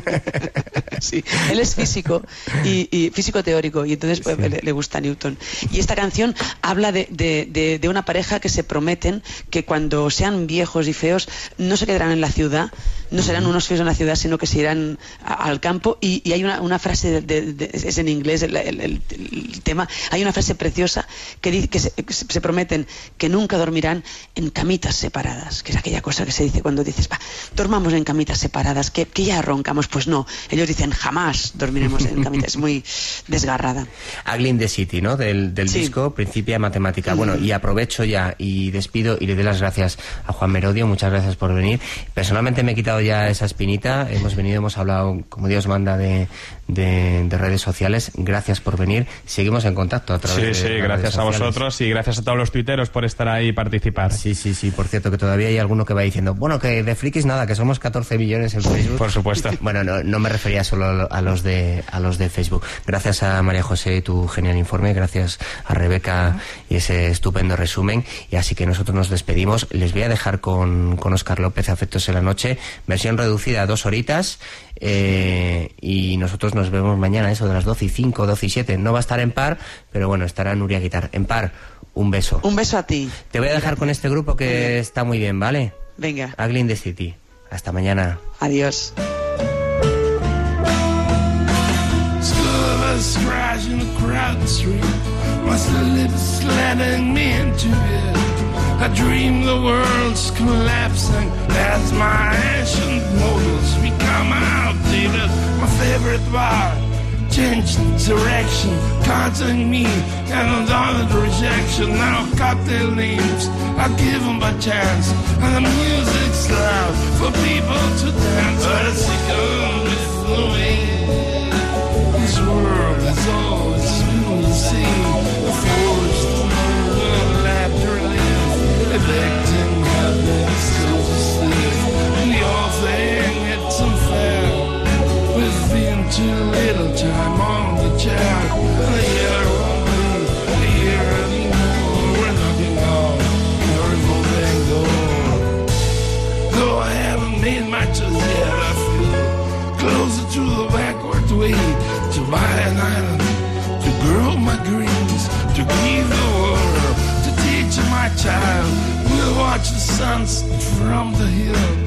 sí, él es físico y, físico teórico y entonces pues, le, gusta Newton. Y esta canción habla de, de, de, una pareja que se prometen que cuando sean viejos y feos no se quedarán en la ciudad, no serán unos fíos en la ciudad, sino que se irán al campo. Y, hay una, frase, de, es en inglés el, tema, hay una frase preciosa que dice que se, prometen que nunca dormirán en camitas separadas, que es aquella cosa que se dice cuando dices, va, dormamos en camitas separadas, que, ya roncamos. Pues no, ellos dicen jamás dormiremos en camitas, es muy desgarrada. Aglin the City, ¿no? Del, disco Principia Matemática. Bueno, y aprovecho ya y despido y le doy las gracias a Juan Merodio, muchas gracias por venir. Personalmente me he quitado ya esa espinita, hemos venido, hemos hablado, como Dios manda, de, de, redes sociales. Gracias por venir. Seguimos en contacto a través sí, de. Sí, sí, gracias a vosotros y gracias a todos los tuiteros por estar ahí y participar. Sí, sí, sí. Por cierto, que todavía hay alguno que va diciendo, bueno, que de frikis nada, que somos 14 millones en Facebook. Por supuesto. Bueno, no, no me refería solo a los de a los de Facebook. Gracias a María José y tu genial informe. Gracias a Rebeca y ese estupendo resumen. Y así que nosotros nos despedimos. Les voy a dejar con, con Oscar López, Afectos en la Noche, versión reducida a dos horitas. Eh, y nosotros nos vemos mañana, eso de las 12 y 5, 12 y 7. No va a estar en par, pero bueno, estará Nuria Guitar. En par, un beso. Un beso a ti. Te voy a dejar con este grupo que está muy bien, ¿vale? Venga. Aglin the City. Hasta mañana. Adiós. I dream the world's collapsing as my ancient models become outdated. My favorite bar changed direction, causing me and another rejection. Now cocktail names are given by chance, and the music's loud for people to dance. But it's the wind. This world is all too little time on the be a anymore. We're. Though I haven't made much yet, I feel closer to the way to buy an island, to grow my greens, to grieve the world, to teach my child. We'll watch the sunset from the hill,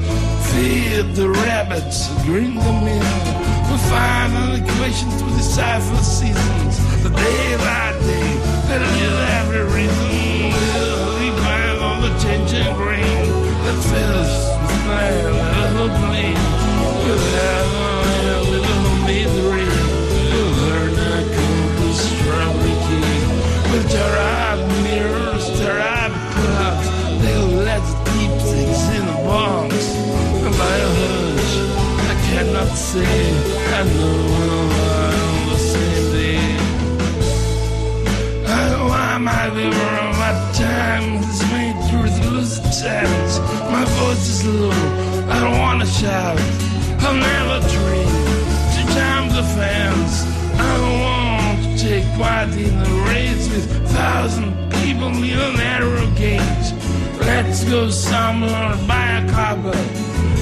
feed the rabbits, bring them in. We find an equation to decipher seasons, the day by day, that live every reason. We plan all the changing grain that fills the land, the little plain, with heaven, a homemade rain. We'll learn our compass from the king, with our cannot say I know I'm the same thing. I know I be wrong. My time is made through the lucid sands. My voice is low. I don't wanna shout. I'll never dream to jam the fans. I don't want to take part in the race with thousand people in a narrow gauge. Let's go somewhere, buy a copper.